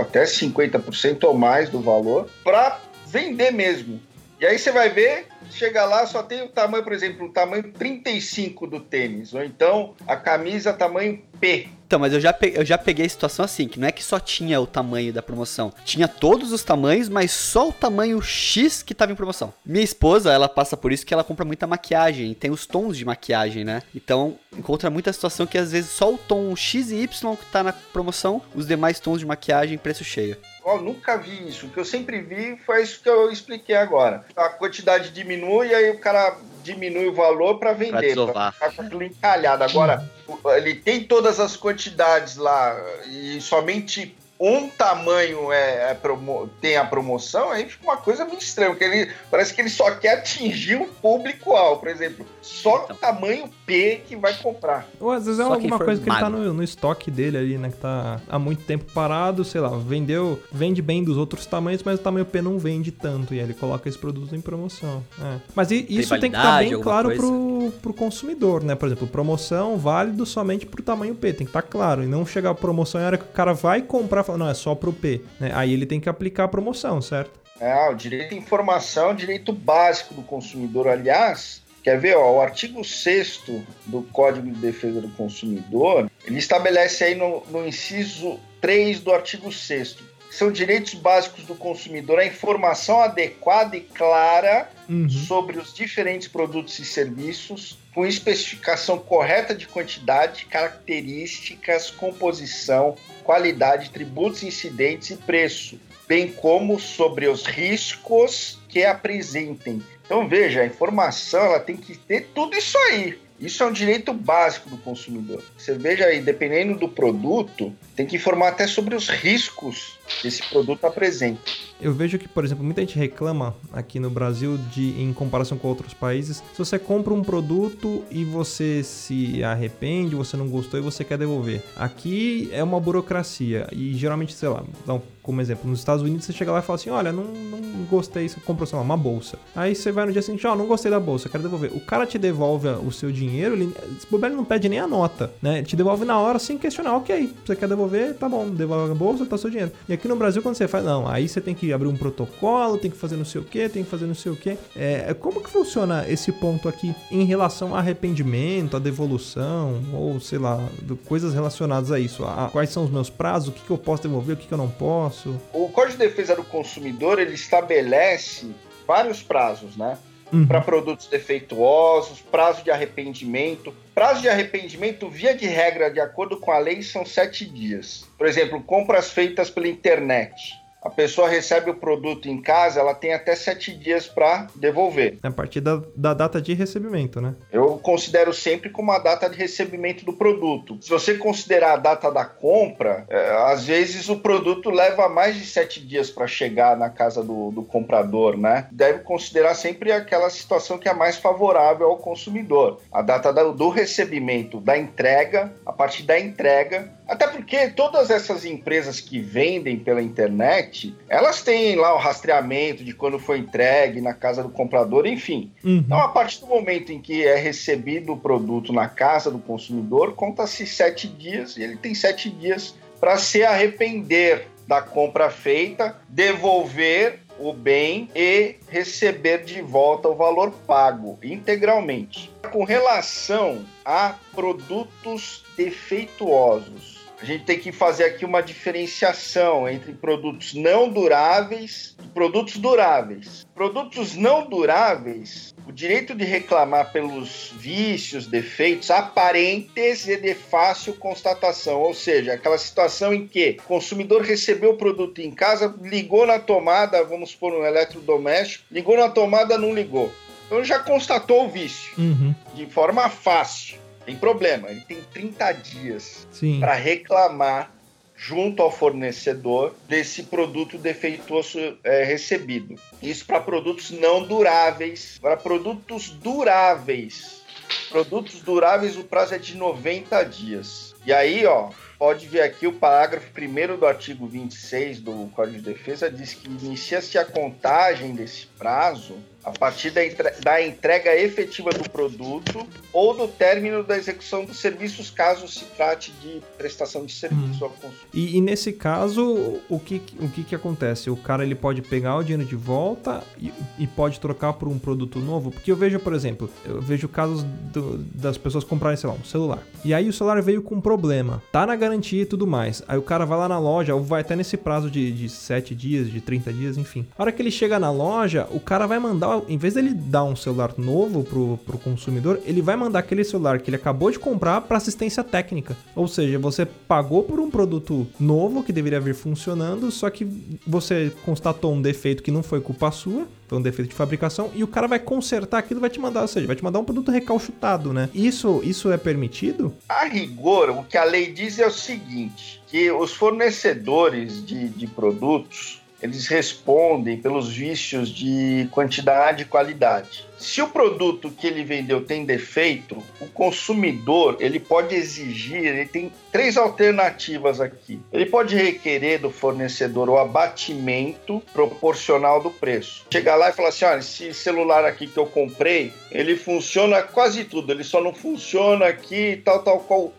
até 50% ou mais do valor, para vender mesmo. E aí você vai ver, chega lá, só tem o tamanho, por exemplo, o tamanho 35 do tênis, ou então a camisa tamanho P. Então, mas eu já, peguei, eu já peguei a situação assim, que não é que só tinha o tamanho da promoção. Tinha todos os tamanhos, mas só o tamanho X que tava em promoção. Minha esposa, ela passa por isso que ela compra muita maquiagem, tem os tons de maquiagem, né? Então, encontra muita situação que às vezes só o tom X e Y que tá na promoção, os demais tons de maquiagem, preço cheio. Oh, nunca vi isso. O que eu sempre vi foi isso que eu expliquei agora. A quantidade diminui e aí o cara diminui o valor para vender, para ficar com aquilo encalhado. Agora, ele tem todas as quantidades lá e somente um tamanho é, é promo, tem a promoção, aí fica uma coisa meio estranha, porque ele parece que ele só quer atingir um público-alvo, por exemplo, só então. o tamanho P que vai comprar. Ou às vezes é só alguma coisa que ele tá no, no, estoque dele ali, né, que tá há muito tempo parado, sei lá, vendeu, vende bem dos outros tamanhos, mas o tamanho P não vende tanto, e aí ele coloca esse produto em promoção. É. Mas isso tem que estar tá bem claro pro, pro consumidor, né, por exemplo, promoção válido somente pro tamanho P, tem que estar tá claro, e não chegar a promoção e a hora que o cara vai comprar fala, não, é só pro P. Né? Aí ele tem que aplicar a promoção, certo? É, o direito à informação é direito básico do consumidor. Aliás, quer ver, ó, o artigo 6 do Código de Defesa do Consumidor, ele estabelece aí no, no inciso 3 do artigo 6 são direitos básicos do consumidor a informação adequada e clara uhum. sobre os diferentes produtos e serviços, com especificação correta de quantidade, características, composição, qualidade, tributos incidentes e preço, bem como sobre os riscos que apresentem. Então veja, a informação ela tem que ter tudo isso aí. Isso é um direito básico do consumidor. Você veja aí, dependendo do produto, tem que informar até sobre os riscos esse produto apresenta. Eu vejo que, por exemplo, muita gente reclama aqui no Brasil de, em comparação com outros países, se você compra um produto e você se arrepende, você não gostou e você quer devolver. Aqui é uma burocracia e geralmente, sei lá, então, como exemplo, nos Estados Unidos você chega lá e fala assim, olha, não, não gostei, você comprou, sei lá, uma bolsa. Aí você vai no dia seguinte, ó, oh, não gostei da bolsa, quero devolver. O cara te devolve o seu dinheiro ele, esse bobeira não pede nem a nota, né? Ele te devolve na hora sem questionar, ok, você quer devolver, tá bom, devolve a bolsa, tá seu dinheiro. E aqui no Brasil, quando você faz, não, aí você tem que abrir um protocolo, tem que fazer não sei o que, tem que fazer não sei o que. É, como que funciona esse ponto aqui em relação a arrependimento, a devolução, ou sei lá, coisas relacionadas a isso? A, quais são os meus prazos, o que, que eu posso devolver, o que, que eu não posso? O Código de Defesa do Consumidor, ele estabelece vários prazos, né? Uhum. Para produtos defeituosos, prazo de arrependimento. Prazo de arrependimento, via de regra, de acordo com a lei, são sete dias. Por exemplo, compras feitas pela internet a pessoa recebe o produto em casa, ela tem até sete dias para devolver. É a partir da, da, data de recebimento, né? Eu considero sempre como a data de recebimento do produto. Se você considerar a data da compra, é, às vezes o produto leva mais de sete dias para chegar na casa do, do comprador, né? Deve considerar sempre aquela situação que é mais favorável ao consumidor. A data do recebimento, da entrega, a partir da entrega até porque todas essas empresas que vendem pela internet, elas têm lá o rastreamento de quando foi entregue na casa do comprador, enfim. Uhum. Então, a partir do momento em que é recebido o produto na casa do consumidor, conta-se sete dias e ele tem sete dias para se arrepender da compra feita, devolver o bem e receber de volta o valor pago integralmente. Com relação a produtos defeituosos, a gente tem que fazer aqui uma diferenciação entre produtos não duráveis e produtos duráveis. Produtos não duráveis, o direito de reclamar pelos vícios, defeitos aparentes e de fácil constatação, ou seja, aquela situação em que o consumidor recebeu o produto em casa, ligou na tomada, vamos por um eletrodoméstico, ligou na tomada, não ligou. Então já constatou o vício uhum. de forma fácil. Tem problema, ele tem 30 dias para reclamar junto ao fornecedor desse produto defeituoso é, recebido. Isso para produtos não duráveis. Para produtos duráveis, produtos duráveis o prazo é de 90 dias. E aí, ó, pode ver aqui o parágrafo 1 do artigo 26 do Código de Defesa diz que inicia-se a contagem desse prazo a partir da, entre... da, entrega efetiva do produto ou do término da execução dos serviços, caso se trate de prestação de serviço hum. ao consumidor. E, e, nesse caso, o que, o que, que acontece? O cara ele pode pegar o dinheiro de volta e, e pode trocar por um produto novo? Porque eu vejo, por exemplo, eu vejo casos do, das pessoas comprarem, sei lá, um celular. E aí o celular veio com um problema, tá na garantia e tudo mais. Aí o cara vai lá na loja, ou vai até nesse prazo de, de 7 dias, de 30 dias, enfim. A hora que ele chega na loja, o cara vai mandar em vez dele dar um celular novo pro, pro consumidor, ele vai mandar aquele celular que ele acabou de comprar para assistência técnica. Ou seja, você pagou por um produto novo que deveria vir funcionando, só que você constatou um defeito que não foi culpa sua, foi um defeito de fabricação, e o cara vai consertar aquilo vai te mandar, ou seja, vai te mandar um produto recalchutado, né? Isso, isso é permitido? A rigor, o que a lei diz é o seguinte, que os fornecedores de, de produtos eles respondem pelos vícios de quantidade e qualidade. Se o produto que ele vendeu tem defeito, o consumidor ele pode exigir, ele tem três alternativas aqui. Ele pode requerer do fornecedor o abatimento proporcional do preço. Chegar lá e falar assim, olha, esse celular aqui que eu comprei, ele funciona quase tudo, ele só não funciona aqui tal tal qual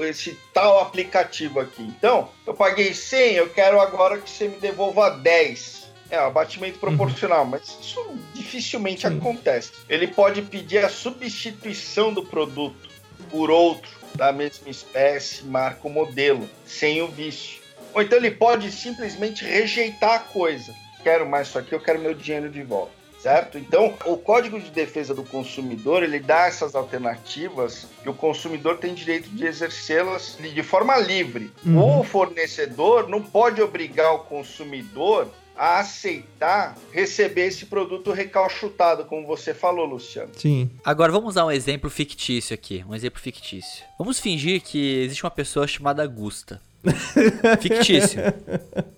esse tal aplicativo aqui. Então, eu paguei 100, eu quero agora que você me devolva 10 é, abatimento proporcional, uhum. mas isso dificilmente Sim. acontece. Ele pode pedir a substituição do produto por outro da mesma espécie, marca ou modelo, sem o vício. Ou então ele pode simplesmente rejeitar a coisa. Quero mais isso aqui, eu quero meu dinheiro de volta. Certo? Então, o Código de Defesa do Consumidor, ele dá essas alternativas que o consumidor tem direito de exercê-las de forma livre. Uhum. O fornecedor não pode obrigar o consumidor a aceitar receber esse produto recalchutado, como você falou, Luciano. Sim. Agora vamos dar um exemplo fictício aqui, um exemplo fictício. Vamos fingir que existe uma pessoa chamada Gusta. fictício.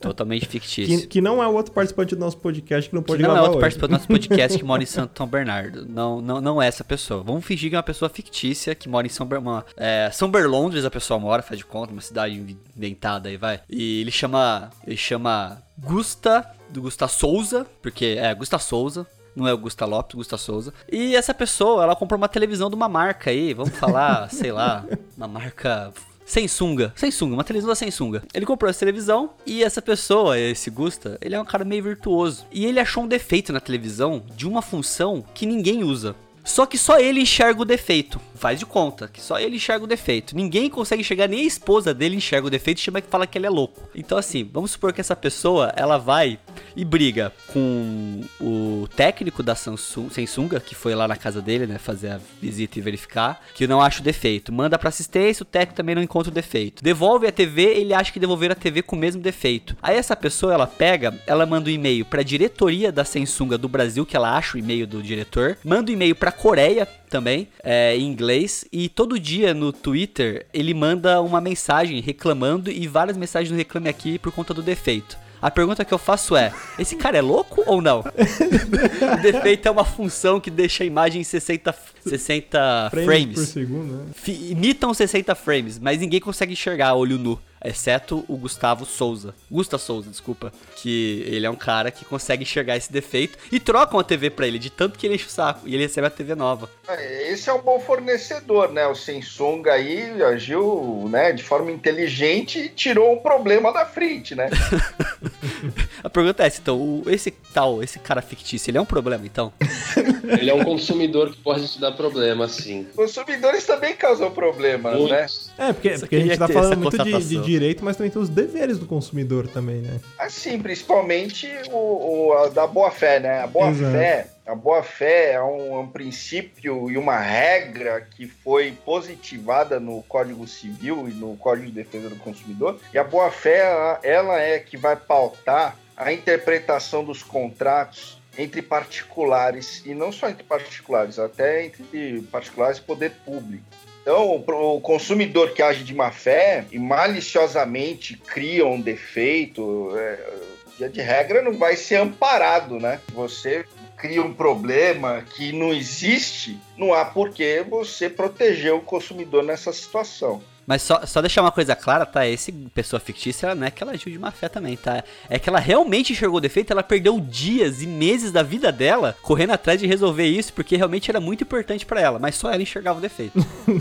Totalmente fictício. Que, que, não é o outro participante do nosso podcast que não pode que não é outro hoje. participante do nosso podcast que mora em São Bernardo. Não, não, não é essa pessoa. Vamos fingir que é uma pessoa fictícia que mora em São, Ber... uma, é, São Berlondres, a pessoa mora, faz de conta, uma cidade inventada aí, vai. E ele chama. Ele chama Gusta, do Gusta Souza, porque é Gusta Souza, não é o Gusta Lopes, Gusta Souza. E essa pessoa, ela comprou uma televisão de uma marca aí, vamos falar, sei lá, uma marca Samsung, Samsung, uma televisão da Samsung. Ele comprou essa televisão e essa pessoa, esse Gusta, ele é um cara meio virtuoso. E ele achou um defeito na televisão de uma função que ninguém usa. Só que só ele enxerga o defeito. Faz de conta que só ele enxerga o defeito. Ninguém consegue enxergar, nem a esposa dele enxerga o defeito e chama que fala que ele é louco. Então, assim, vamos supor que essa pessoa ela vai e briga com o técnico da Samsung, Samsung, que foi lá na casa dele, né, fazer a visita e verificar, que não acha o defeito. Manda pra assistência, o técnico também não encontra o defeito. Devolve a TV, ele acha que devolver a TV com o mesmo defeito. Aí essa pessoa, ela pega, ela manda um e-mail pra diretoria da Samsung do Brasil, que ela acha o e-mail do diretor, manda um e-mail pra Coreia também, é, em inglês, e todo dia no Twitter ele manda uma mensagem reclamando e várias mensagens no Reclame Aqui por conta do defeito. A pergunta que eu faço é: esse cara é louco ou não? o defeito é uma função que deixa a imagem em 60, 60 frames. frames. por segundo, né? Imitam 60 frames, mas ninguém consegue enxergar olho nu exceto o Gustavo Souza. Gusta Souza, desculpa. Que ele é um cara que consegue enxergar esse defeito e trocam a TV para ele, de tanto que ele enche o saco. E ele recebe a TV nova. É, esse é um bom fornecedor, né? O Samsung aí agiu né, de forma inteligente e tirou um problema da frente, né? a pergunta é essa, então, esse tal, esse cara fictício, ele é um problema, então? ele é um consumidor que pode te dar problema, sim. Consumidores também causam problemas, Muitos. né? É, porque, porque a gente tá falando muito de, de direito, mas também tem os deveres do consumidor também, né? Assim, principalmente o, o da boa-fé, né? A boa-fé... A boa-fé é um, um, princípio e uma regra que foi positivada no Código Civil e no Código de Defesa do Consumidor. E a boa-fé, ela, ela é que vai pautar a interpretação dos contratos entre particulares, e não só entre particulares, até entre particulares e poder público. Então, o consumidor que age de má fé e maliciosamente cria um defeito, é, de regra, não vai ser amparado, né? Você cria um problema que não existe, não há por que você proteger o consumidor nessa situação. Mas só, só deixar uma coisa clara, tá? Esse pessoa fictícia, ela não é que ela agiu de má fé também, tá? É que ela realmente enxergou o defeito, ela perdeu dias e meses da vida dela correndo atrás de resolver isso, porque realmente era muito importante para ela, mas só ela enxergava o defeito.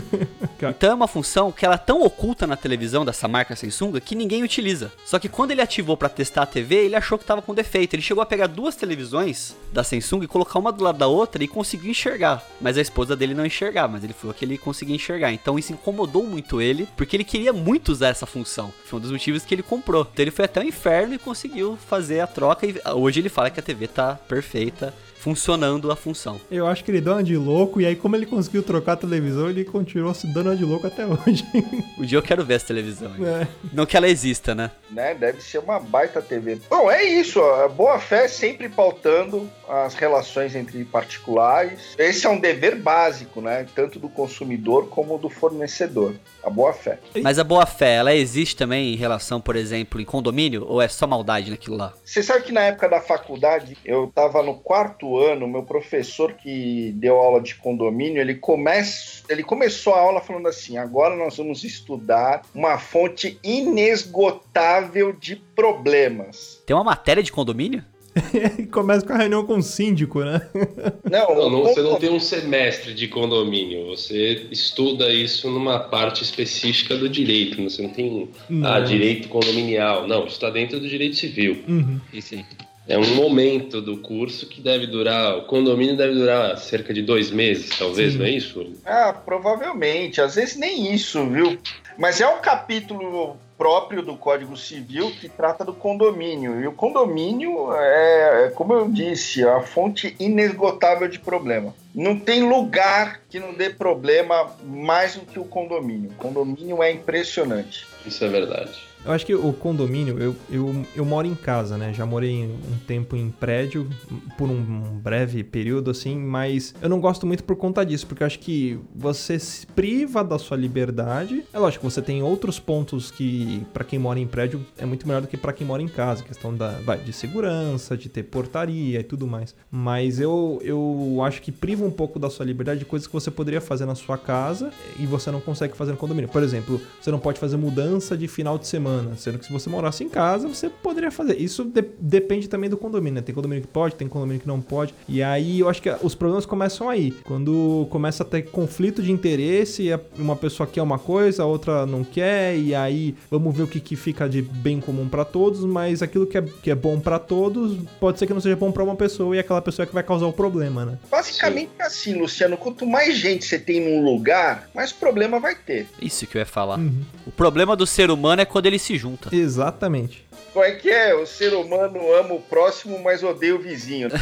então é uma função que ela é tão oculta na televisão dessa marca Samsung que ninguém utiliza. Só que quando ele ativou para testar a TV, ele achou que tava com defeito. Ele chegou a pegar duas televisões da Samsung e colocar uma do lado da outra e conseguiu enxergar. Mas a esposa dele não enxergava, mas ele falou que ele conseguia enxergar. Então isso incomodou muito ele dele, porque ele queria muito usar essa função. Foi um dos motivos que ele comprou. Então ele foi até o inferno e conseguiu fazer a troca. E hoje ele fala que a TV tá perfeita funcionando a função. Eu acho que ele deu uma de louco e aí como ele conseguiu trocar a televisão, ele continuou se dando uma de louco até hoje. o dia eu quero ver essa televisão. É. Não que ela exista, né? né? Deve ser uma baita TV. Bom, é isso. A boa fé sempre pautando as relações entre particulares. Esse é um dever básico, né? Tanto do consumidor como do fornecedor. A boa fé. Mas a boa fé, ela existe também em relação, por exemplo, em condomínio? Ou é só maldade naquilo lá? Você sabe que na época da faculdade, eu tava no quarto ano, meu professor que deu aula de condomínio, ele, comece, ele começou a aula falando assim: agora nós vamos estudar uma fonte inesgotável de problemas. Tem uma matéria de condomínio? Começa com a reunião com o síndico, né? Não, não, não, você não tem um semestre de condomínio, você estuda isso numa parte específica do direito, você não tem não. Ah, direito condominial, não, isso está dentro do direito civil. Uhum. Sim é um momento do curso que deve durar, o condomínio deve durar cerca de dois meses, talvez, Sim. não é isso? Ah, provavelmente, às vezes nem isso, viu? Mas é um capítulo próprio do Código Civil que trata do condomínio. E o condomínio é, é como eu disse, a fonte inesgotável de problema. Não tem lugar que não dê problema mais do que o condomínio. O condomínio é impressionante. Isso é verdade. Eu acho que o condomínio, eu, eu, eu moro em casa, né? Já morei um tempo em prédio, por um breve período, assim, mas eu não gosto muito por conta disso, porque eu acho que você se priva da sua liberdade. É lógico, você tem outros pontos que, para quem mora em prédio, é muito melhor do que para quem mora em casa. Questão da, vai, de segurança, de ter portaria e tudo mais. Mas eu, eu acho que priva um pouco da sua liberdade de coisas que você poderia fazer na sua casa e você não consegue fazer no condomínio. Por exemplo, você não pode fazer mudança de final de semana, sendo que se você morasse em casa, você poderia fazer. Isso de, depende também do condomínio, né? Tem condomínio que pode, tem condomínio que não pode. E aí eu acho que os problemas começam aí. Quando começa a ter conflito de interesse, uma pessoa quer uma coisa, a outra não quer, e aí vamos ver o que, que fica de bem comum para todos, mas aquilo que é, que é bom para todos pode ser que não seja bom para uma pessoa e aquela pessoa é que vai causar o problema, né? Basicamente Sim. assim, Luciano, quanto mais gente você tem num lugar, mais problema vai ter. Isso que eu ia falar. Uhum. O problema do ser humano é quando ele se junta. Exatamente. Como é que é? O ser humano ama o próximo, mas odeia o vizinho.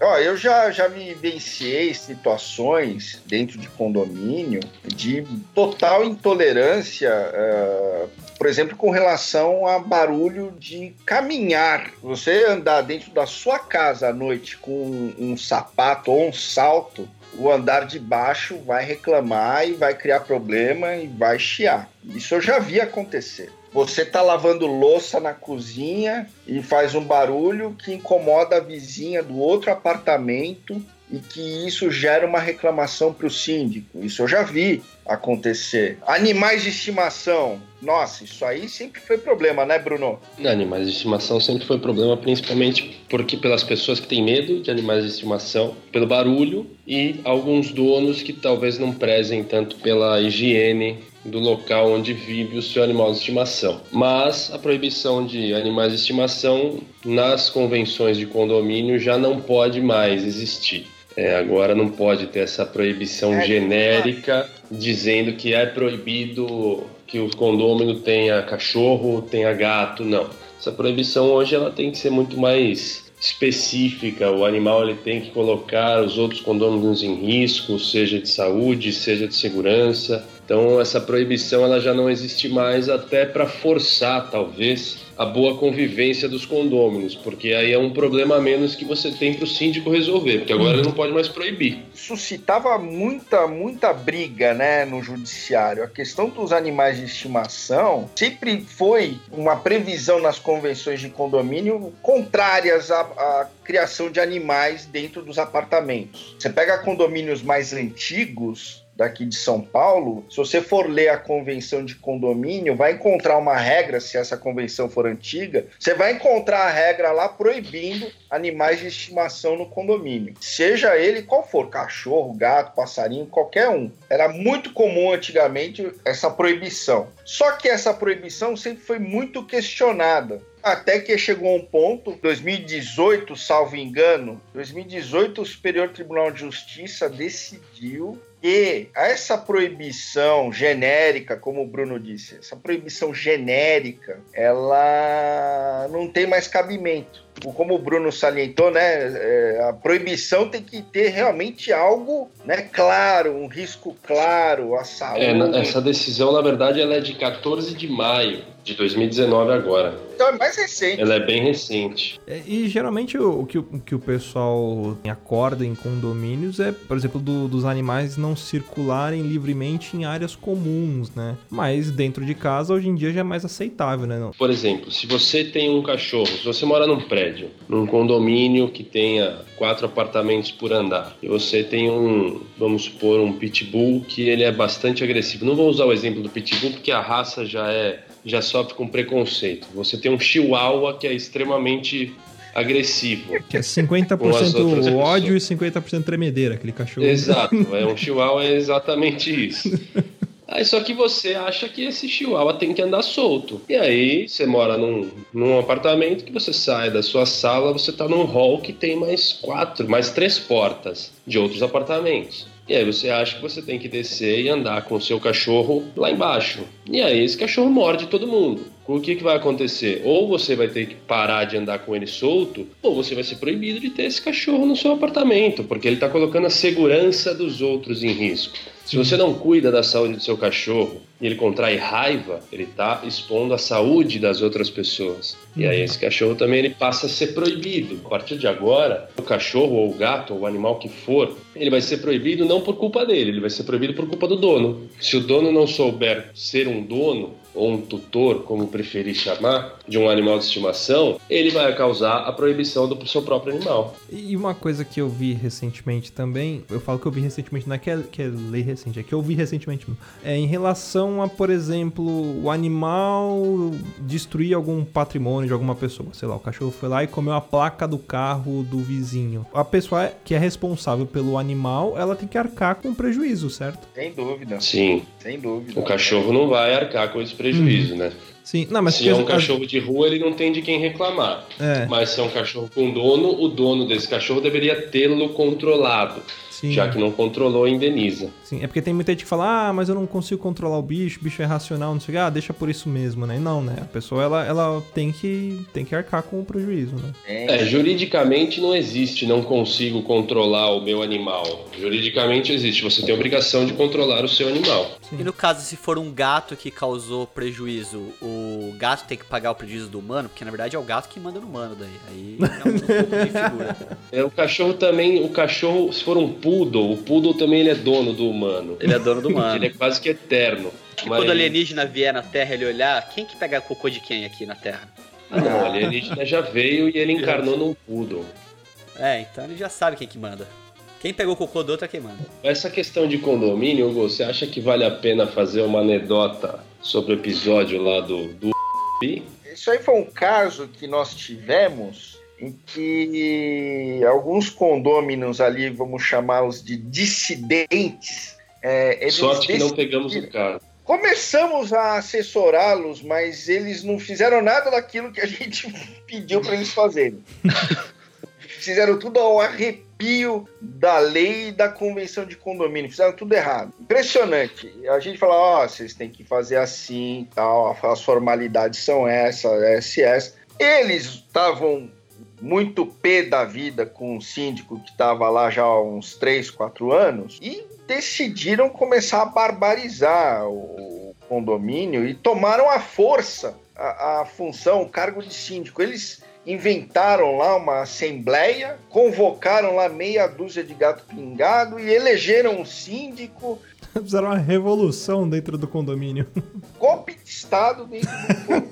Ó, eu já, já vivenciei situações dentro de condomínio de total intolerância, uh, por exemplo, com relação a barulho de caminhar. Você andar dentro da sua casa à noite com um, um sapato ou um salto, o andar de baixo vai reclamar e vai criar problema e vai chiar. Isso eu já vi acontecer. Você tá lavando louça na cozinha e faz um barulho que incomoda a vizinha do outro apartamento e que isso gera uma reclamação para o síndico. Isso eu já vi acontecer. Animais de estimação. Nossa, isso aí sempre foi problema, né, Bruno? Animais de estimação sempre foi problema, principalmente porque pelas pessoas que têm medo de animais de estimação, pelo barulho e alguns donos que talvez não prezem tanto pela higiene do local onde vive o seu animal de estimação. Mas a proibição de animais de estimação nas convenções de condomínio já não pode mais existir. É, agora não pode ter essa proibição é, genérica dizendo que é proibido que o condômino tenha cachorro, tenha gato, não. Essa proibição hoje ela tem que ser muito mais específica. O animal ele tem que colocar os outros condôminos em risco, seja de saúde, seja de segurança. Então essa proibição ela já não existe mais até para forçar talvez a boa convivência dos condôminos, porque aí é um problema a menos que você tem para o síndico resolver, porque agora ele não pode mais proibir. Suscitava muita, muita briga, né, no judiciário. A questão dos animais de estimação sempre foi uma previsão nas convenções de condomínio contrárias à, à criação de animais dentro dos apartamentos. Você pega condomínios mais antigos, daqui de São Paulo, se você for ler a convenção de condomínio, vai encontrar uma regra, se essa convenção for antiga, você vai encontrar a regra lá proibindo animais de estimação no condomínio. Seja ele qual for, cachorro, gato, passarinho, qualquer um. Era muito comum antigamente essa proibição. Só que essa proibição sempre foi muito questionada. Até que chegou um ponto, 2018, salvo engano, 2018 o Superior Tribunal de Justiça decidiu que essa proibição genérica, como o Bruno disse, essa proibição genérica, ela não tem mais cabimento. Como o Bruno salientou, né, é, a proibição tem que ter realmente algo, né, claro, um risco claro à saúde. É, essa decisão, na verdade, ela é de 14 de maio de 2019 agora. Então é mais recente. Ela é bem recente. É, e geralmente o, o, que, o que o pessoal acorda em condomínios é, por exemplo, do, dos animais não circularem livremente em áreas comuns, né? Mas dentro de casa hoje em dia já é mais aceitável, né? Não? Por exemplo, se você tem um cachorro, se você mora num prédio, num condomínio que tenha quatro apartamentos por andar, e você tem um, vamos supor, um pitbull que ele é bastante agressivo. Não vou usar o exemplo do pitbull porque a raça já é já sofre com preconceito. Você tem um chihuahua que é extremamente agressivo. Que é 50% ódio e 50% tremedeira, aquele cachorro. Exato, é um chihuahua é exatamente isso. Aí só que você acha que esse chihuahua tem que andar solto. E aí você mora num, num apartamento que você sai da sua sala, você tá num hall que tem mais quatro, mais três portas de outros apartamentos. E aí você acha que você tem que descer e andar com o seu cachorro lá embaixo. E aí esse cachorro morde todo mundo. o que, que vai acontecer? Ou você vai ter que parar de andar com ele solto, ou você vai ser proibido de ter esse cachorro no seu apartamento, porque ele está colocando a segurança dos outros em risco. Se você não cuida da saúde do seu cachorro e ele contrai raiva, ele está expondo a saúde das outras pessoas. E aí esse cachorro também ele passa a ser proibido. A partir de agora, o cachorro ou o gato ou o animal que for, ele vai ser proibido não por culpa dele, ele vai ser proibido por culpa do dono. Se o dono não souber ser um dono, ou um tutor, como preferir chamar, de um animal de estimação, ele vai causar a proibição do seu próprio animal. E uma coisa que eu vi recentemente também, eu falo que eu vi recentemente, não é que é, que é lei recente, é que eu vi recentemente, é em relação a, por exemplo, o animal destruir algum patrimônio de alguma pessoa. Sei lá, o cachorro foi lá e comeu a placa do carro do vizinho. A pessoa que é responsável pelo animal, ela tem que arcar com prejuízo, certo? Sem dúvida. Sim. Sem dúvida. O cachorro não vai arcar com esse prejuízo, Uhum. né? Sim, não, mas se é um cachorro de rua, ele não tem de quem reclamar. É. Mas se é um cachorro com dono, o dono desse cachorro deveria tê-lo controlado. Sim. Já que não controlou, indeniza. Sim, é porque tem muita gente que fala, ah, mas eu não consigo controlar o bicho, o bicho é racional, não sei o que, ah, deixa por isso mesmo, né? Não, né? A pessoa, ela, ela tem, que, tem que arcar com o prejuízo, né? É, juridicamente não existe não consigo controlar o meu animal. Juridicamente existe, você tem a obrigação de controlar o seu animal. E no caso, se for um gato que causou prejuízo, o gato tem que pagar o prejuízo do humano? Porque na verdade é o gato que manda no humano daí. Aí é um pouco de figura. É, o cachorro também, o cachorro, se for um poodle, o poodle também ele é dono do humano. Ele é dono do humano. Ele é quase que eterno. E quando o alienígena vier na Terra ele olhar, quem que pega cocô de quem aqui na Terra? Ah, não, o alienígena já veio e ele encarnou num poodle. É, então ele já sabe quem que manda. Quem pegou o cocô do outro é quem manda. Essa questão de condomínio, Hugo, você acha que vale a pena fazer uma anedota sobre o episódio lá do, do Isso aí foi um caso que nós tivemos em que alguns condôminos ali, vamos chamá-los de dissidentes, é, Sorte que não pegamos o cara. Começamos a assessorá-los, mas eles não fizeram nada daquilo que a gente pediu para eles fazerem. fizeram tudo ao arrepio da lei e da convenção de condomínio. Fizeram tudo errado. Impressionante. A gente fala, ó, vocês têm que fazer assim, tal, as formalidades são essa, essa essa. Eles estavam muito pé da vida com o síndico que estava lá já há uns 3, 4 anos e decidiram começar a barbarizar o condomínio e tomaram à força a, a função, o cargo de síndico. Eles inventaram lá uma assembleia, convocaram lá meia dúzia de gato pingado e elegeram um síndico. Fizeram uma revolução dentro do condomínio. Golpe de Estado dentro do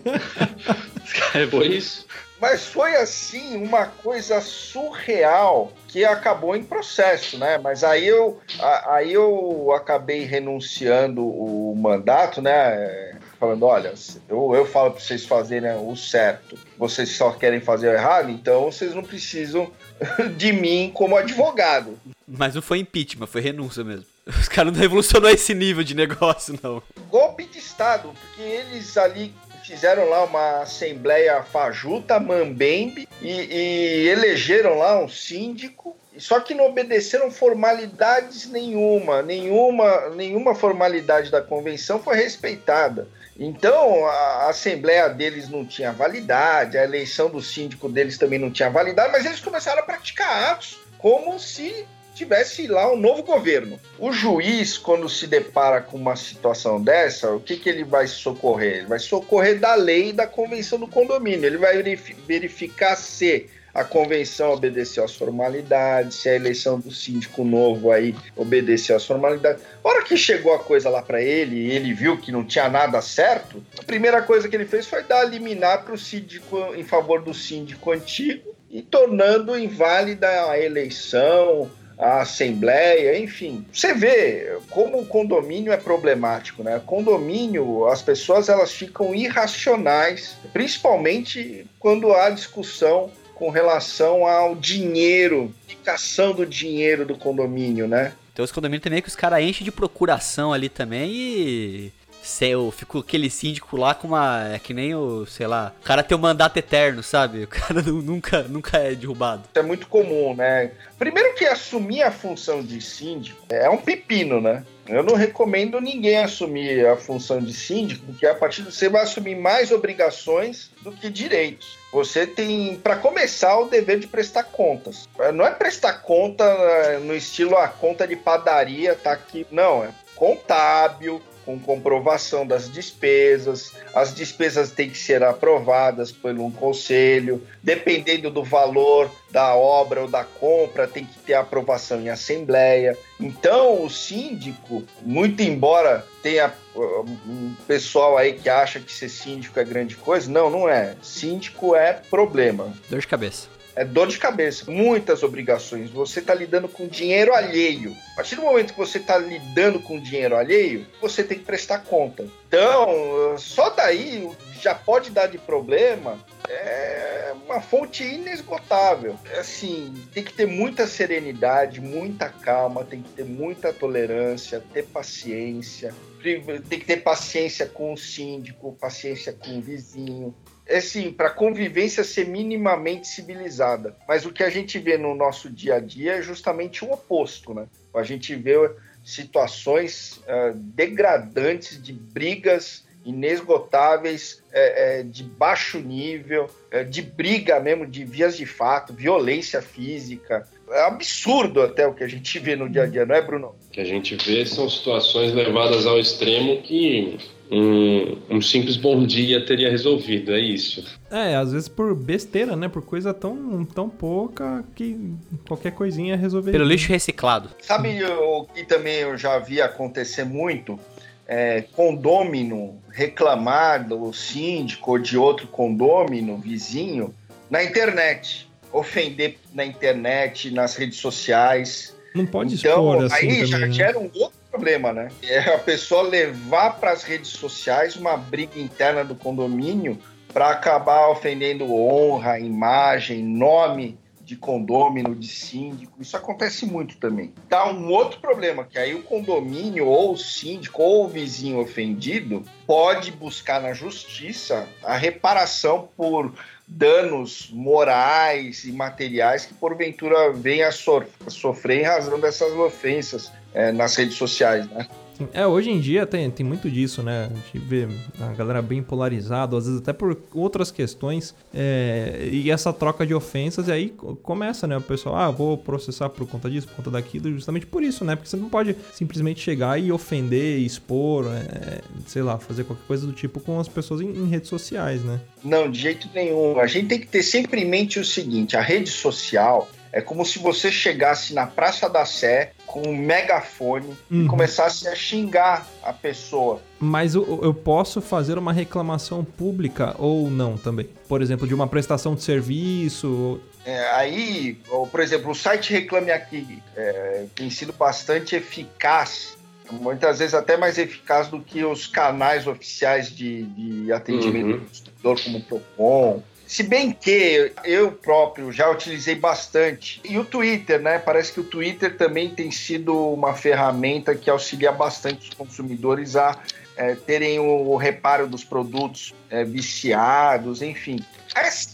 Foi isso? Mas foi assim uma coisa surreal que acabou em processo, né? Mas aí eu, aí eu acabei renunciando o mandato, né? Falando, olha, eu, eu falo para vocês fazerem o certo, vocês só querem fazer o errado, então vocês não precisam de mim como advogado. Mas não foi impeachment, foi renúncia mesmo. Os caras não revolucionou esse nível de negócio, não. golpe de Estado, porque eles ali fizeram lá uma assembleia fajuta, mambembe, e, e elegeram lá um síndico, só que não obedeceram formalidades nenhuma, nenhuma, nenhuma formalidade da convenção foi respeitada. Então, a assembleia deles não tinha validade, a eleição do síndico deles também não tinha validade, mas eles começaram a praticar atos como se tivesse lá um novo governo. O juiz, quando se depara com uma situação dessa, o que, que ele vai socorrer? Ele vai socorrer da lei da convenção do condomínio. Ele vai verifi- verificar se a convenção obedeceu às formalidades, se a eleição do síndico novo aí obedeceu às formalidades. A hora que chegou a coisa lá para ele e ele viu que não tinha nada certo, a primeira coisa que ele fez foi dar liminar para o síndico em favor do síndico antigo e tornando inválida a eleição, a assembleia, enfim. Você vê como o condomínio é problemático, né? Condomínio, as pessoas elas ficam irracionais, principalmente quando há discussão com relação ao dinheiro, indicação do dinheiro do condomínio, né? Então os condomínios também que os caras enchem de procuração ali também e. Eu fico aquele síndico lá com uma. É que nem o, sei lá. O cara tem um mandato eterno, sabe? O cara nu- nunca, nunca é derrubado. É muito comum, né? Primeiro que assumir a função de síndico é um pepino, né? Eu não recomendo ninguém assumir a função de síndico, porque a partir de você vai assumir mais obrigações do que direitos. Você tem, para começar, o dever de prestar contas. Não é prestar conta eh, no estilo a conta de padaria tá aqui, não, é contábil, com comprovação das despesas. As despesas têm que ser aprovadas por um conselho. Dependendo do valor da obra ou da compra, tem que ter aprovação em assembleia. Então, o síndico, muito embora tenha uh, um pessoal aí que acha que ser síndico é grande coisa, não, não é. Síndico é problema. Dor de cabeça é dor de cabeça, muitas obrigações. Você está lidando com dinheiro alheio. A partir do momento que você está lidando com dinheiro alheio, você tem que prestar conta. Então, só daí já pode dar de problema. É uma fonte inesgotável. É assim, tem que ter muita serenidade, muita calma, tem que ter muita tolerância, ter paciência. Tem que ter paciência com o síndico, paciência com o vizinho, é assim, para convivência ser minimamente civilizada. Mas o que a gente vê no nosso dia a dia é justamente o oposto, né? A gente vê situações uh, degradantes de brigas inesgotáveis, é, é, de baixo nível, é, de briga mesmo, de vias de fato, violência física. É absurdo até o que a gente vê no dia a dia, não é, Bruno? O que a gente vê são situações levadas ao extremo que um, um simples bom dia teria resolvido, é isso. É, às vezes por besteira, né? Por coisa tão, tão pouca que qualquer coisinha resolveria. Pelo lixo reciclado. Sabe o que também eu já vi acontecer muito? É, condômino reclamar do síndico ou de outro condômino vizinho na internet, ofender na internet, nas redes sociais. Não pode então, expor assim aí também, já né? gera um outro problema, né? É a pessoa levar para as redes sociais uma briga interna do condomínio para acabar ofendendo honra, imagem, nome de condômino, de síndico. Isso acontece muito também. Dá um outro problema, que aí o condomínio, ou o síndico, ou o vizinho ofendido, pode buscar na justiça a reparação por danos morais e materiais que porventura venha a, so sofrer em razão dessas ofensas é, nas redes sociais, né? É, hoje em dia tem, tem muito disso, né? A gente vê a galera bem polarizada, às vezes até por outras questões, é, e essa troca de ofensas, e aí começa, né? O pessoal, ah, vou processar por conta disso, por conta daquilo, justamente por isso, né? Porque você não pode simplesmente chegar e ofender, expor, é, sei lá, fazer qualquer coisa do tipo com as pessoas em, em redes sociais, né? Não, de jeito nenhum. A gente tem que ter sempre em mente o seguinte: a rede social é como se você chegasse na Praça da Sé com um megafone uhum. e começasse a xingar a pessoa. Mas eu, eu, posso fazer uma reclamação pública ou não também? Por exemplo, de uma prestação de serviço? É, aí, por exemplo, o site Reclame Aqui é, tem sido bastante eficaz muitas vezes até mais eficaz do que os canais oficiais de, de atendimento uhum. do consumidor, como o Procon, se bem que eu próprio já utilizei bastante. E o Twitter, né? Parece que o Twitter também tem sido uma ferramenta que auxilia bastante os consumidores a é, terem o, reparo dos produtos é, viciados, enfim.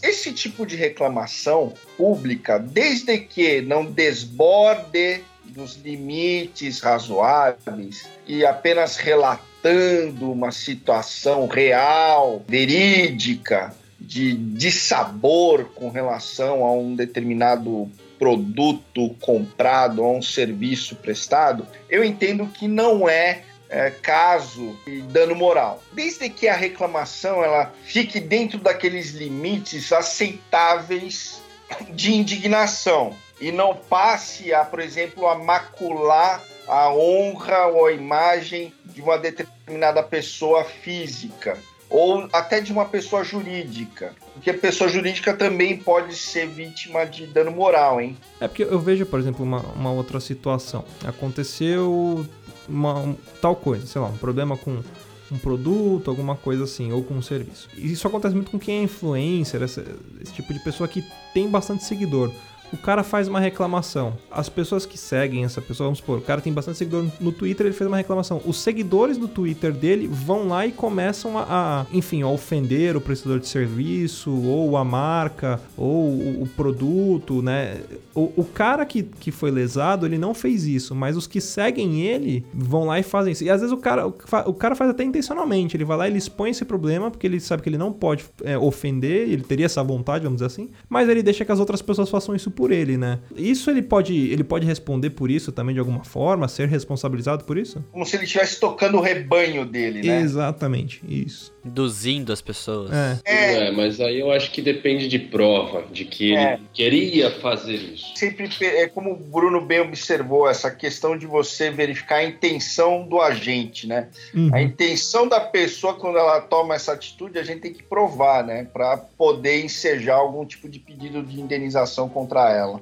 Esse tipo de reclamação pública, desde que não desborde dos limites razoáveis e apenas relatando uma situação real, verídica, de, de sabor com relação a um determinado produto comprado, a um serviço prestado, eu entendo que não é, é caso de dano moral. Desde que a reclamação ela fique dentro daqueles limites aceitáveis de indignação e não passe a, por exemplo, a macular a honra ou a imagem de uma determinada pessoa física ou até de uma pessoa jurídica. Porque pessoa jurídica também pode ser vítima de dano moral, hein? É porque eu vejo, por exemplo, uma, uma outra situação. Aconteceu uma, um, tal coisa, sei lá, um problema com um produto, alguma coisa assim, ou com um serviço. E isso acontece muito com quem é influencer, esse, esse tipo de pessoa que tem bastante seguidor. O cara faz uma reclamação. As pessoas que seguem essa pessoa, vamos supor, o cara tem bastante seguidor no Twitter, ele fez uma reclamação. Os seguidores do Twitter dele vão lá e começam a, a enfim, a ofender o prestador de serviço, ou a marca, ou o, o produto, né? O, o, cara que, que foi lesado, ele não fez isso, mas os que seguem ele vão lá e fazem isso. E às vezes o cara, o, o cara faz até intencionalmente, ele vai lá e ele expõe esse problema, porque ele sabe que ele não pode é, ofender, ele teria essa vontade, vamos dizer assim, mas ele deixa que as outras pessoas façam isso por ele, né? Isso ele pode, ele pode responder por isso também de alguma forma, ser responsabilizado por isso? Como se ele estivesse tocando o rebanho dele, né? Exatamente, isso. Induzindo as pessoas. É. é. é mas aí eu acho que depende de prova, de que é. ele queria fazer isso. Sempre é como o Bruno bem observou, essa questão de você verificar a intenção do agente, né? Uhum. A intenção da pessoa quando ela toma essa atitude, a gente tem que provar, né? Para poder ensejar algum tipo de pedido de indenização contra ela.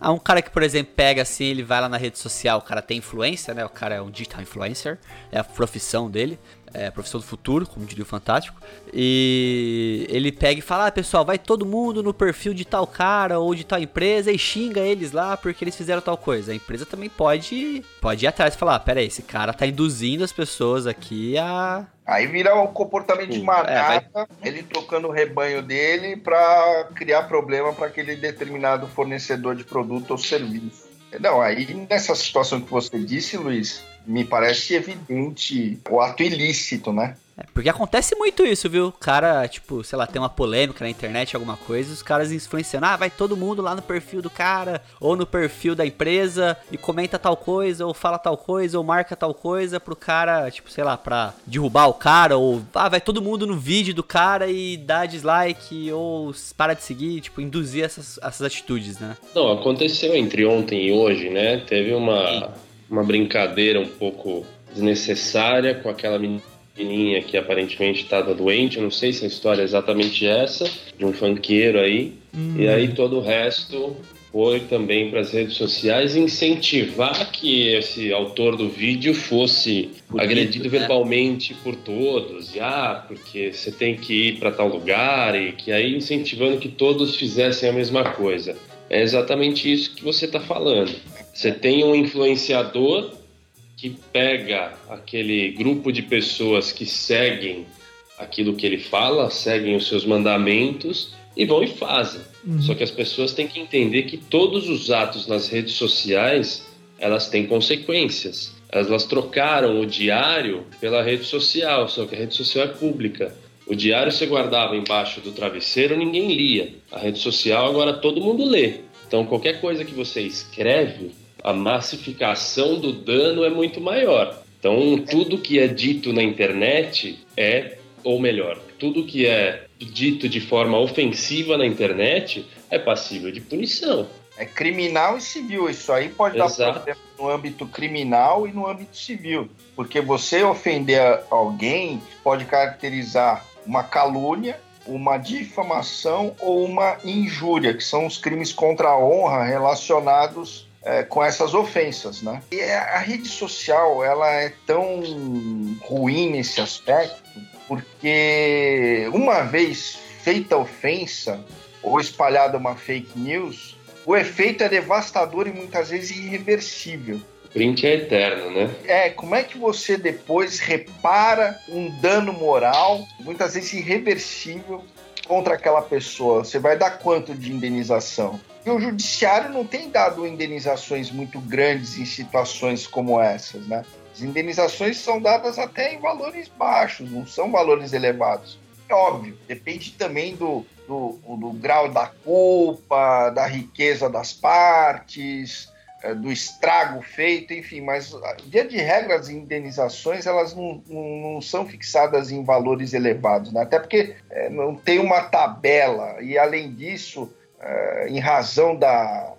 Há um cara que, por exemplo, pega assim, ele vai lá na rede social, o cara tem influência, né? O cara é um digital influencer, é a profissão dele é, profissão do futuro, como diria o Fantástico. E ele pega e fala: ah, pessoal, vai todo mundo no perfil de tal cara ou de tal empresa e xinga eles lá porque eles fizeram tal coisa. A empresa também pode, pode ir atrás e falar: ah, pera aí, esse cara tá induzindo as pessoas aqui a. Aí vira um comportamento de manada, é, vai... ele tocando o rebanho dele para criar problema para aquele determinado fornecedor de produto ou serviço. Não, aí nessa situação que você disse, Luiz, me parece evidente o ato ilícito, né? É, porque acontece muito isso, viu? O cara, tipo, sei lá, tem uma polêmica na internet, alguma coisa, os caras influenciando, ah, vai todo mundo lá no perfil do cara, ou no perfil da empresa, e comenta tal coisa, ou fala tal coisa, ou marca tal coisa pro cara, tipo, sei lá, pra derrubar o cara, ou ah, vai todo mundo no vídeo do cara e dá dislike, ou para de seguir, tipo, induzir essas, essas atitudes, né? Não, aconteceu entre ontem e hoje, né? Teve uma, uma brincadeira um pouco desnecessária com aquela menininha que aparentemente estava doente, eu não sei se a história é exatamente essa, de um funkeiro aí. Hum. E aí todo o resto foi também para as redes sociais incentivar que esse autor do vídeo fosse Bonito, agredido né? verbalmente por todos. E, ah, porque você tem que ir para tal lugar e que aí incentivando que todos fizessem a mesma coisa. É exatamente isso que você está falando. Você tem um influenciador que pega aquele grupo de pessoas que seguem aquilo que ele fala, seguem os seus mandamentos e vão e fazem. Uhum. Só que as pessoas têm que entender que todos os atos nas redes sociais elas têm consequências. Elas trocaram o diário pela rede social, só que a rede social é pública. O diário você guardava embaixo do travesseiro, ninguém lia. A rede social agora todo mundo lê. Então qualquer coisa que você escreve, a massificação do dano é muito maior. Então, tudo que é dito na internet é, ou melhor, tudo que é dito de forma ofensiva na internet é passível de punição. É criminal e civil. Isso aí pode Exato. dar problema no âmbito criminal e no âmbito civil. Porque você ofender alguém pode caracterizar uma calúnia, uma difamação ou uma injúria, que são os crimes contra a honra relacionados é, com essas ofensas, né? E a rede social, ela é tão ruim nesse aspecto, porque uma vez feita a ofensa ou espalhada uma fake news, o efeito é devastador e muitas vezes irreversível. Print é eterno, né? É, como é que você depois repara um dano moral, muitas vezes irreversível, contra aquela pessoa? Você vai dar quanto de indenização? E o judiciário não tem dado indenizações muito grandes em situações como essas, né? As indenizações são dadas até em valores baixos, não são valores elevados. É óbvio, depende também do, do, do grau da culpa, da riqueza das partes, do estrago feito, enfim, mas via de regra as indenizações elas não, não, não são fixadas em valores elevados, né? até porque é, não tem uma tabela e além disso uh, em razão da,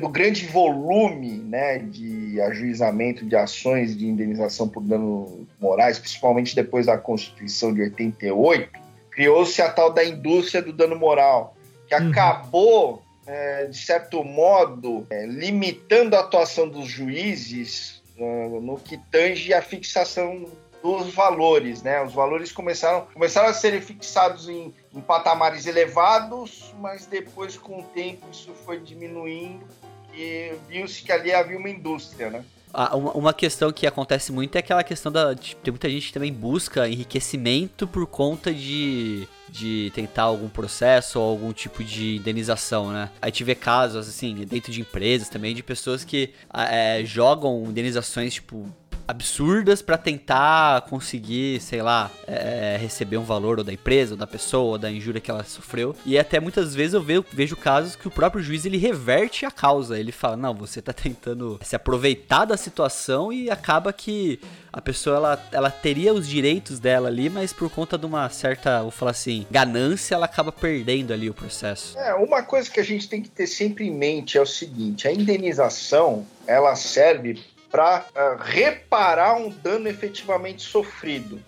do grande volume né, de ajuizamento de ações de indenização por danos morais, principalmente depois da Constituição de 88, criou-se a tal da indústria do dano moral, que uhum. acabou, é, de certo modo, é, limitando a atuação dos juízes uh, no que tange a fixação dos valores, né? Os valores começaram, começaram a serem fixados em, em patamares elevados, mas depois, com o tempo, isso foi diminuindo e viu-se que ali havia uma indústria, né? Ah, uma, questão que acontece muito é aquela questão da. Tem muita gente que também busca enriquecimento por conta de de tentar algum processo ou algum tipo de indenização, né? A gente vê casos, assim, dentro de empresas também, de pessoas que é, jogam indenizações, tipo, absurdas para tentar conseguir, sei lá, é, receber um valor ou da empresa, ou da pessoa, ou da injúria que ela sofreu. E até muitas vezes eu vejo, vejo casos que o próprio juiz ele reverte a causa. Ele fala: não, você tá tentando se aproveitar da situação e acaba que a pessoa ela, ela teria os direitos dela ali, mas por conta de uma certa, vou falar assim, ganância, ela acaba perdendo ali o processo. É, uma coisa que a gente tem que ter sempre em mente é o seguinte: a indenização ela serve para uh, ah, reparar um dano efetivamente sofrido.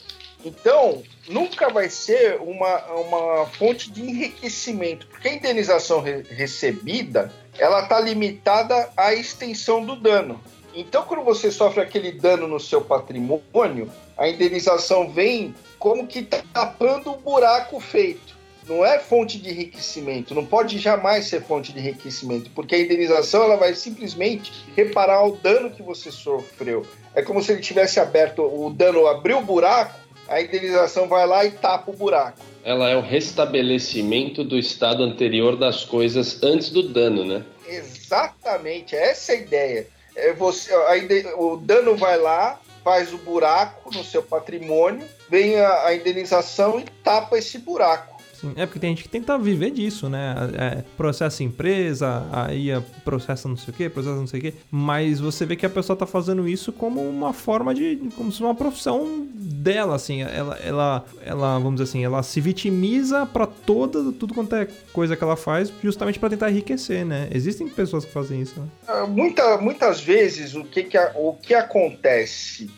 Então, nunca vai ser uma, uma fonte de enriquecimento, porque a indenização re recebida ela está limitada à extensão do dano. Então, quando você sofre aquele dano no seu patrimônio, a indenização vem como que tapando o buraco feito não é fonte de enriquecimento, não pode jamais ser fonte de enriquecimento, porque a indenização ela vai simplesmente reparar o dano que você sofreu. É como se ele tivesse aberto o dano, abriu o buraco, a indenização vai lá e tapa o buraco. Ela é o restabelecimento do estado anterior das coisas antes do dano, né? Exatamente, essa é a ideia. É você, a, o dano vai lá, faz o buraco no seu patrimônio, vem a, a indenização e tapa esse buraco. Sim, é porque tem gente que tenta viver disso, né? É, processa empresa, aí é processa não sei o que, processa não sei o que. Mas você vê que a pessoa tá fazendo isso como uma forma de. como se fosse uma profissão dela, assim. Ela, ela, ela vamos dizer assim, ela se vitimiza para toda, tudo quanto é coisa que ela faz, justamente para tentar enriquecer, né? Existem pessoas que fazem isso, né? Ah, muita, muitas vezes o que, que, o que acontece?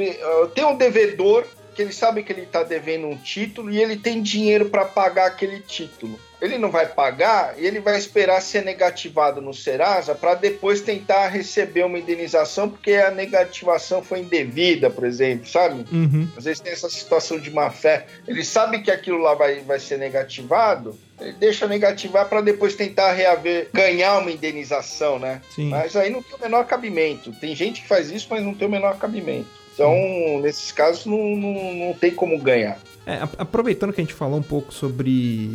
Tem um devedor que ele sabe que ele está devendo um título e ele tem dinheiro para pagar aquele título. Ele não vai pagar e ele vai esperar ser negativado no Serasa para depois tentar receber uma indenização porque a negativação foi indevida, por exemplo, sabe? Uhum. Às vezes tem essa situação de má fé. Ele sabe que aquilo lá vai, vai ser negativado, ele deixa negativar para depois tentar reaver, ganhar uma indenização, né? Sim. Mas aí não tem o menor cabimento. Tem gente que faz isso, mas não tem o menor cabimento. Então, nesses casos, não, não, não tem como ganhar. É, aproveitando que a gente falou um pouco sobre,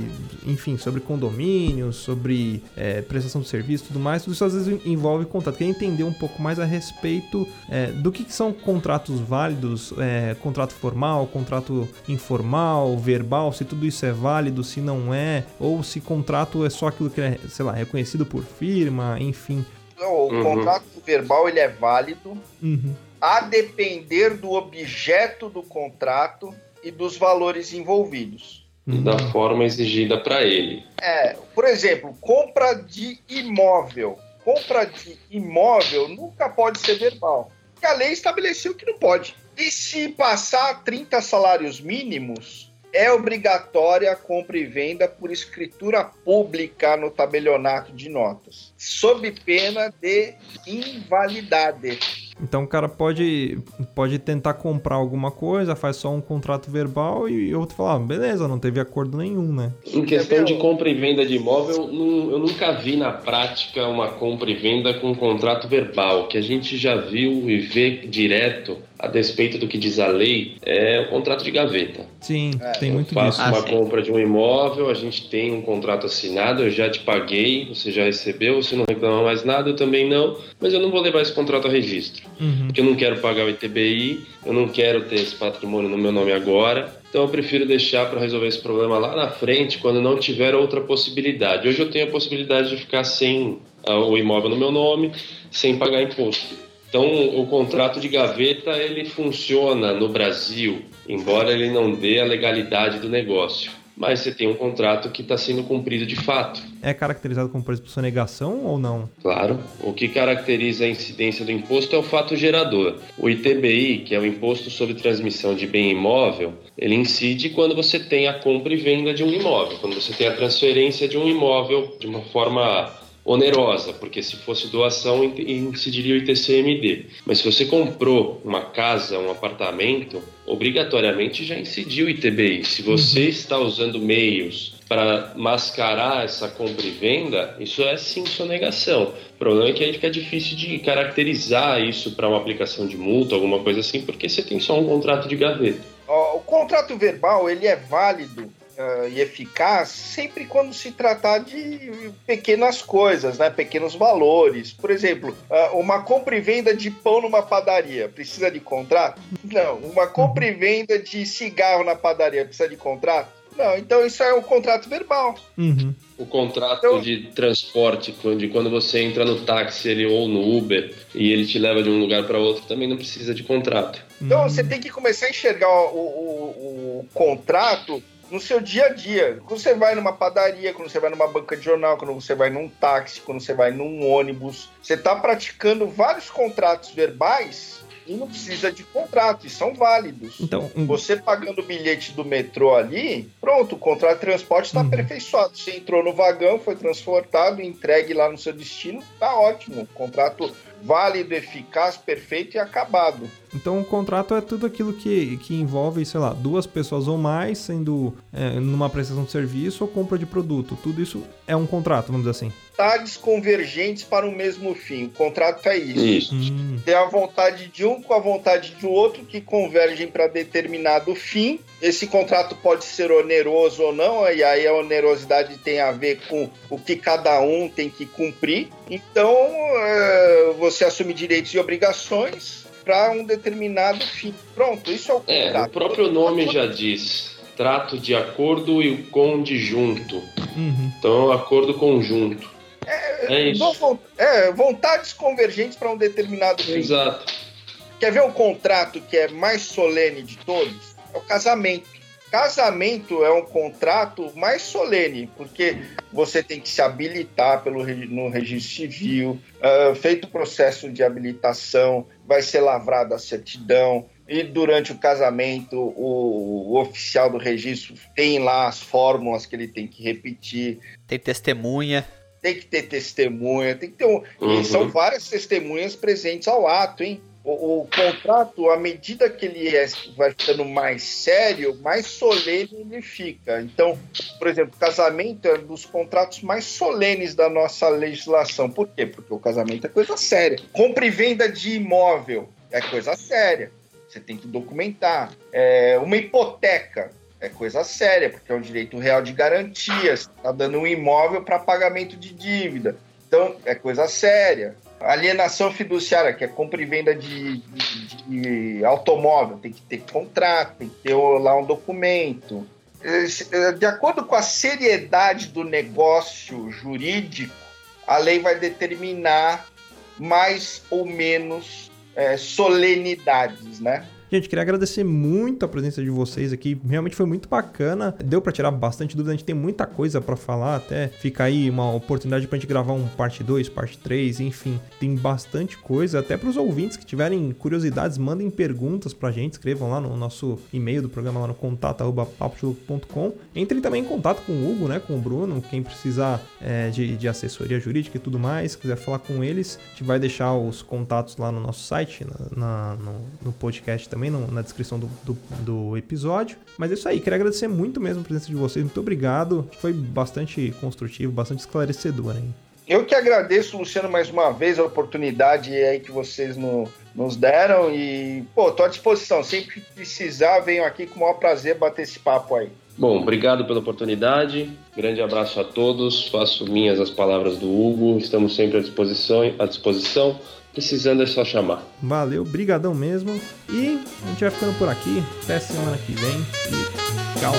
enfim, sobre condomínio, sobre é, prestação de serviço e tudo mais, tudo isso às vezes envolve contrato. Queria entender um pouco mais a respeito é, do que, que, são contratos válidos, é, contrato formal, contrato informal, verbal, se tudo isso é válido, se não é, ou se contrato é só aquilo que é, sei lá, reconhecido por firma, enfim. Não, o uhum. contrato verbal ele é válido. Uhum a depender do objeto do contrato e dos valores envolvidos. Da forma exigida para ele. É, por exemplo, compra de imóvel. Compra de imóvel nunca pode ser verbal. Porque a lei estabeleceu que não pode. E se passar 30 salários mínimos, é obrigatória a compra e venda por escritura pública no tabelionato de notas, sob pena de invalidade. Então o cara pode, pode tentar comprar alguma coisa, faz só um contrato verbal e outro fala, ah, beleza, não teve acordo nenhum, né? Em questão de compra e venda de imóvel, eu nunca vi na prática uma compra e venda com um contrato verbal. que a gente já viu e vê direto a despeito do que diz a lei, é o contrato de gaveta. Sim, é, tem muito disso. Eu faço uma ah, compra de um imóvel, a gente tem um contrato assinado, eu já te paguei, você já recebeu, você não reclama mais nada, eu também não, mas eu não vou levar esse contrato a registro. Uhum. Porque eu não quero pagar o ITBI, eu não quero ter esse patrimônio no meu nome agora, então eu prefiro deixar para resolver esse problema lá na frente, quando não tiver outra possibilidade. Hoje eu tenho a possibilidade de ficar sem uh, o imóvel no meu nome, sem pagar imposto. Então, o contrato de gaveta ele funciona no Brasil, embora ele não dê a legalidade do negócio. Mas você tem um contrato que está sendo cumprido de fato. É caracterizado como, por exemplo, sonegação ou não? Claro. O que caracteriza a incidência do imposto é o fato gerador. O ITBI, que é o Imposto sobre Transmissão de Bem Imóvel, ele incide quando você tem a compra e venda de um imóvel, quando você tem a transferência de um imóvel de uma forma onerosa, porque se fosse doação incidiria o ITCMD. Mas se você comprou uma casa, um apartamento, obrigatoriamente já incidiu o ITBI. Se você uhum. está usando meios para mascarar essa compra e venda, isso é sim sonegação. O problema é que aí fica difícil de caracterizar isso para uma aplicação de multa, alguma coisa assim, porque você tem só um contrato de gaveta. O contrato verbal ele é válido uh, e eficaz sempre quando se tratar de pequenas coisas, né? pequenos valores. Por exemplo, uh, uma compra e venda de pão numa padaria precisa de contrato? Não. Uma compra e venda de cigarro na padaria precisa de contrato? Não, então isso é um contrato verbal. Uhum. O contrato então, de transporte, de quando você entra no táxi ele, ou no Uber e ele te leva de um lugar para outro, também não precisa de contrato. Então uhum. você tem que começar a enxergar o, o, o contrato no seu dia a dia. Quando você vai numa padaria, quando você vai numa banca de jornal, quando você vai num táxi, quando você vai num ônibus, você está praticando vários contratos verbais e não precisa de contrato, e são válidos. Então, um... Você pagando o bilhete do metrô ali, pronto, o contrato de transporte está uhum. aperfeiçoado. Você entrou no vagão, foi transportado, entregue lá no seu destino, tá ótimo. Contrato válido, eficaz, perfeito e acabado. Então o contrato é tudo aquilo que, que envolve, sei lá, duas pessoas ou mais, sendo é, numa prestação de serviço ou compra de produto. Tudo isso é um contrato, vamos dizer assim. Vontades convergentes para o mesmo fim. O contrato é isso. isso. Hum. Tem a vontade de um com a vontade do outro que convergem para determinado fim. Esse contrato pode ser oneroso ou não, e aí a onerosidade tem a ver com o que cada um tem que cumprir. Então, é, você assume direitos e obrigações para um determinado fim. Pronto, isso é o contrato. É, o próprio nome já diz. Trato de acordo e conjunto. Uhum. Então, acordo conjunto. É, é isso. É, vontades convergentes para um determinado fim. Exato. Quer ver um contrato que é mais solene de todos? É o casamento. Casamento é um contrato mais solene, porque você tem que se habilitar pelo, no registro civil, uh, feito o processo de habilitação, vai ser lavrada a certidão, e durante o casamento o, o, oficial do registro tem lá as fórmulas que ele tem que repetir. Tem testemunha. Tem que ter testemunha, tem que ter um, uhum. são várias testemunhas presentes ao ato, hein? o, o, contrato, à medida que ele é, vai ficando mais sério, mais solene ele fica. Então, por exemplo, casamento é um dos contratos mais solenes da nossa legislação. Por quê? Porque o casamento é coisa séria. Compra e venda de imóvel é coisa séria. Você tem que documentar. É, uma hipoteca é coisa séria, porque é um direito real de garantia. Você está dando um imóvel para pagamento de dívida. Então, é coisa séria. Alienação fiduciária, que é compra e venda de, de, de automóvel, tem que ter contrato, tem que ter lá um documento. É, de acordo com a seriedade do negócio jurídico, a lei vai determinar mais ou menos é, solenidades, né? Gente, queria agradecer muito a presença de vocês aqui. Realmente foi muito bacana. Deu para tirar bastante dúvida. A gente tem muita coisa para falar. Até fica aí uma oportunidade pra gente gravar um parte 2, parte 3, enfim. Tem bastante coisa. Até para os ouvintes que tiverem curiosidades, mandem perguntas pra gente. Escrevam lá no nosso e-mail do programa lá no contato.com. Entrem também em contato com o Hugo, né? Com o Bruno. Quem precisar é, de, de assessoria jurídica e tudo mais, quiser falar com eles, a gente vai deixar os contatos lá no nosso site, na, na no, no podcast também também no, na descrição do, do, do, episódio. Mas é isso aí, queria agradecer muito mesmo a presença de vocês, muito obrigado. Foi bastante construtivo, bastante esclarecedor hein? Eu que agradeço, Luciano, mais uma vez a oportunidade aí que vocês no, nos deram e, pô, tô à disposição. Sempre que precisar, venho aqui com o maior prazer bater esse papo aí. Bom, obrigado pela oportunidade. Grande abraço a todos. Faço minhas as palavras do Hugo. Estamos sempre à disposição. À disposição. Precisando é só chamar. Valeu, brigadão mesmo. E a gente vai ficando por aqui. Até semana que vem. E tchau.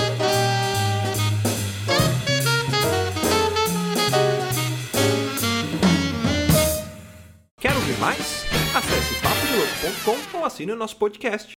Quer ouvir mais? Acesse papodelouco.com ou assine o nosso podcast.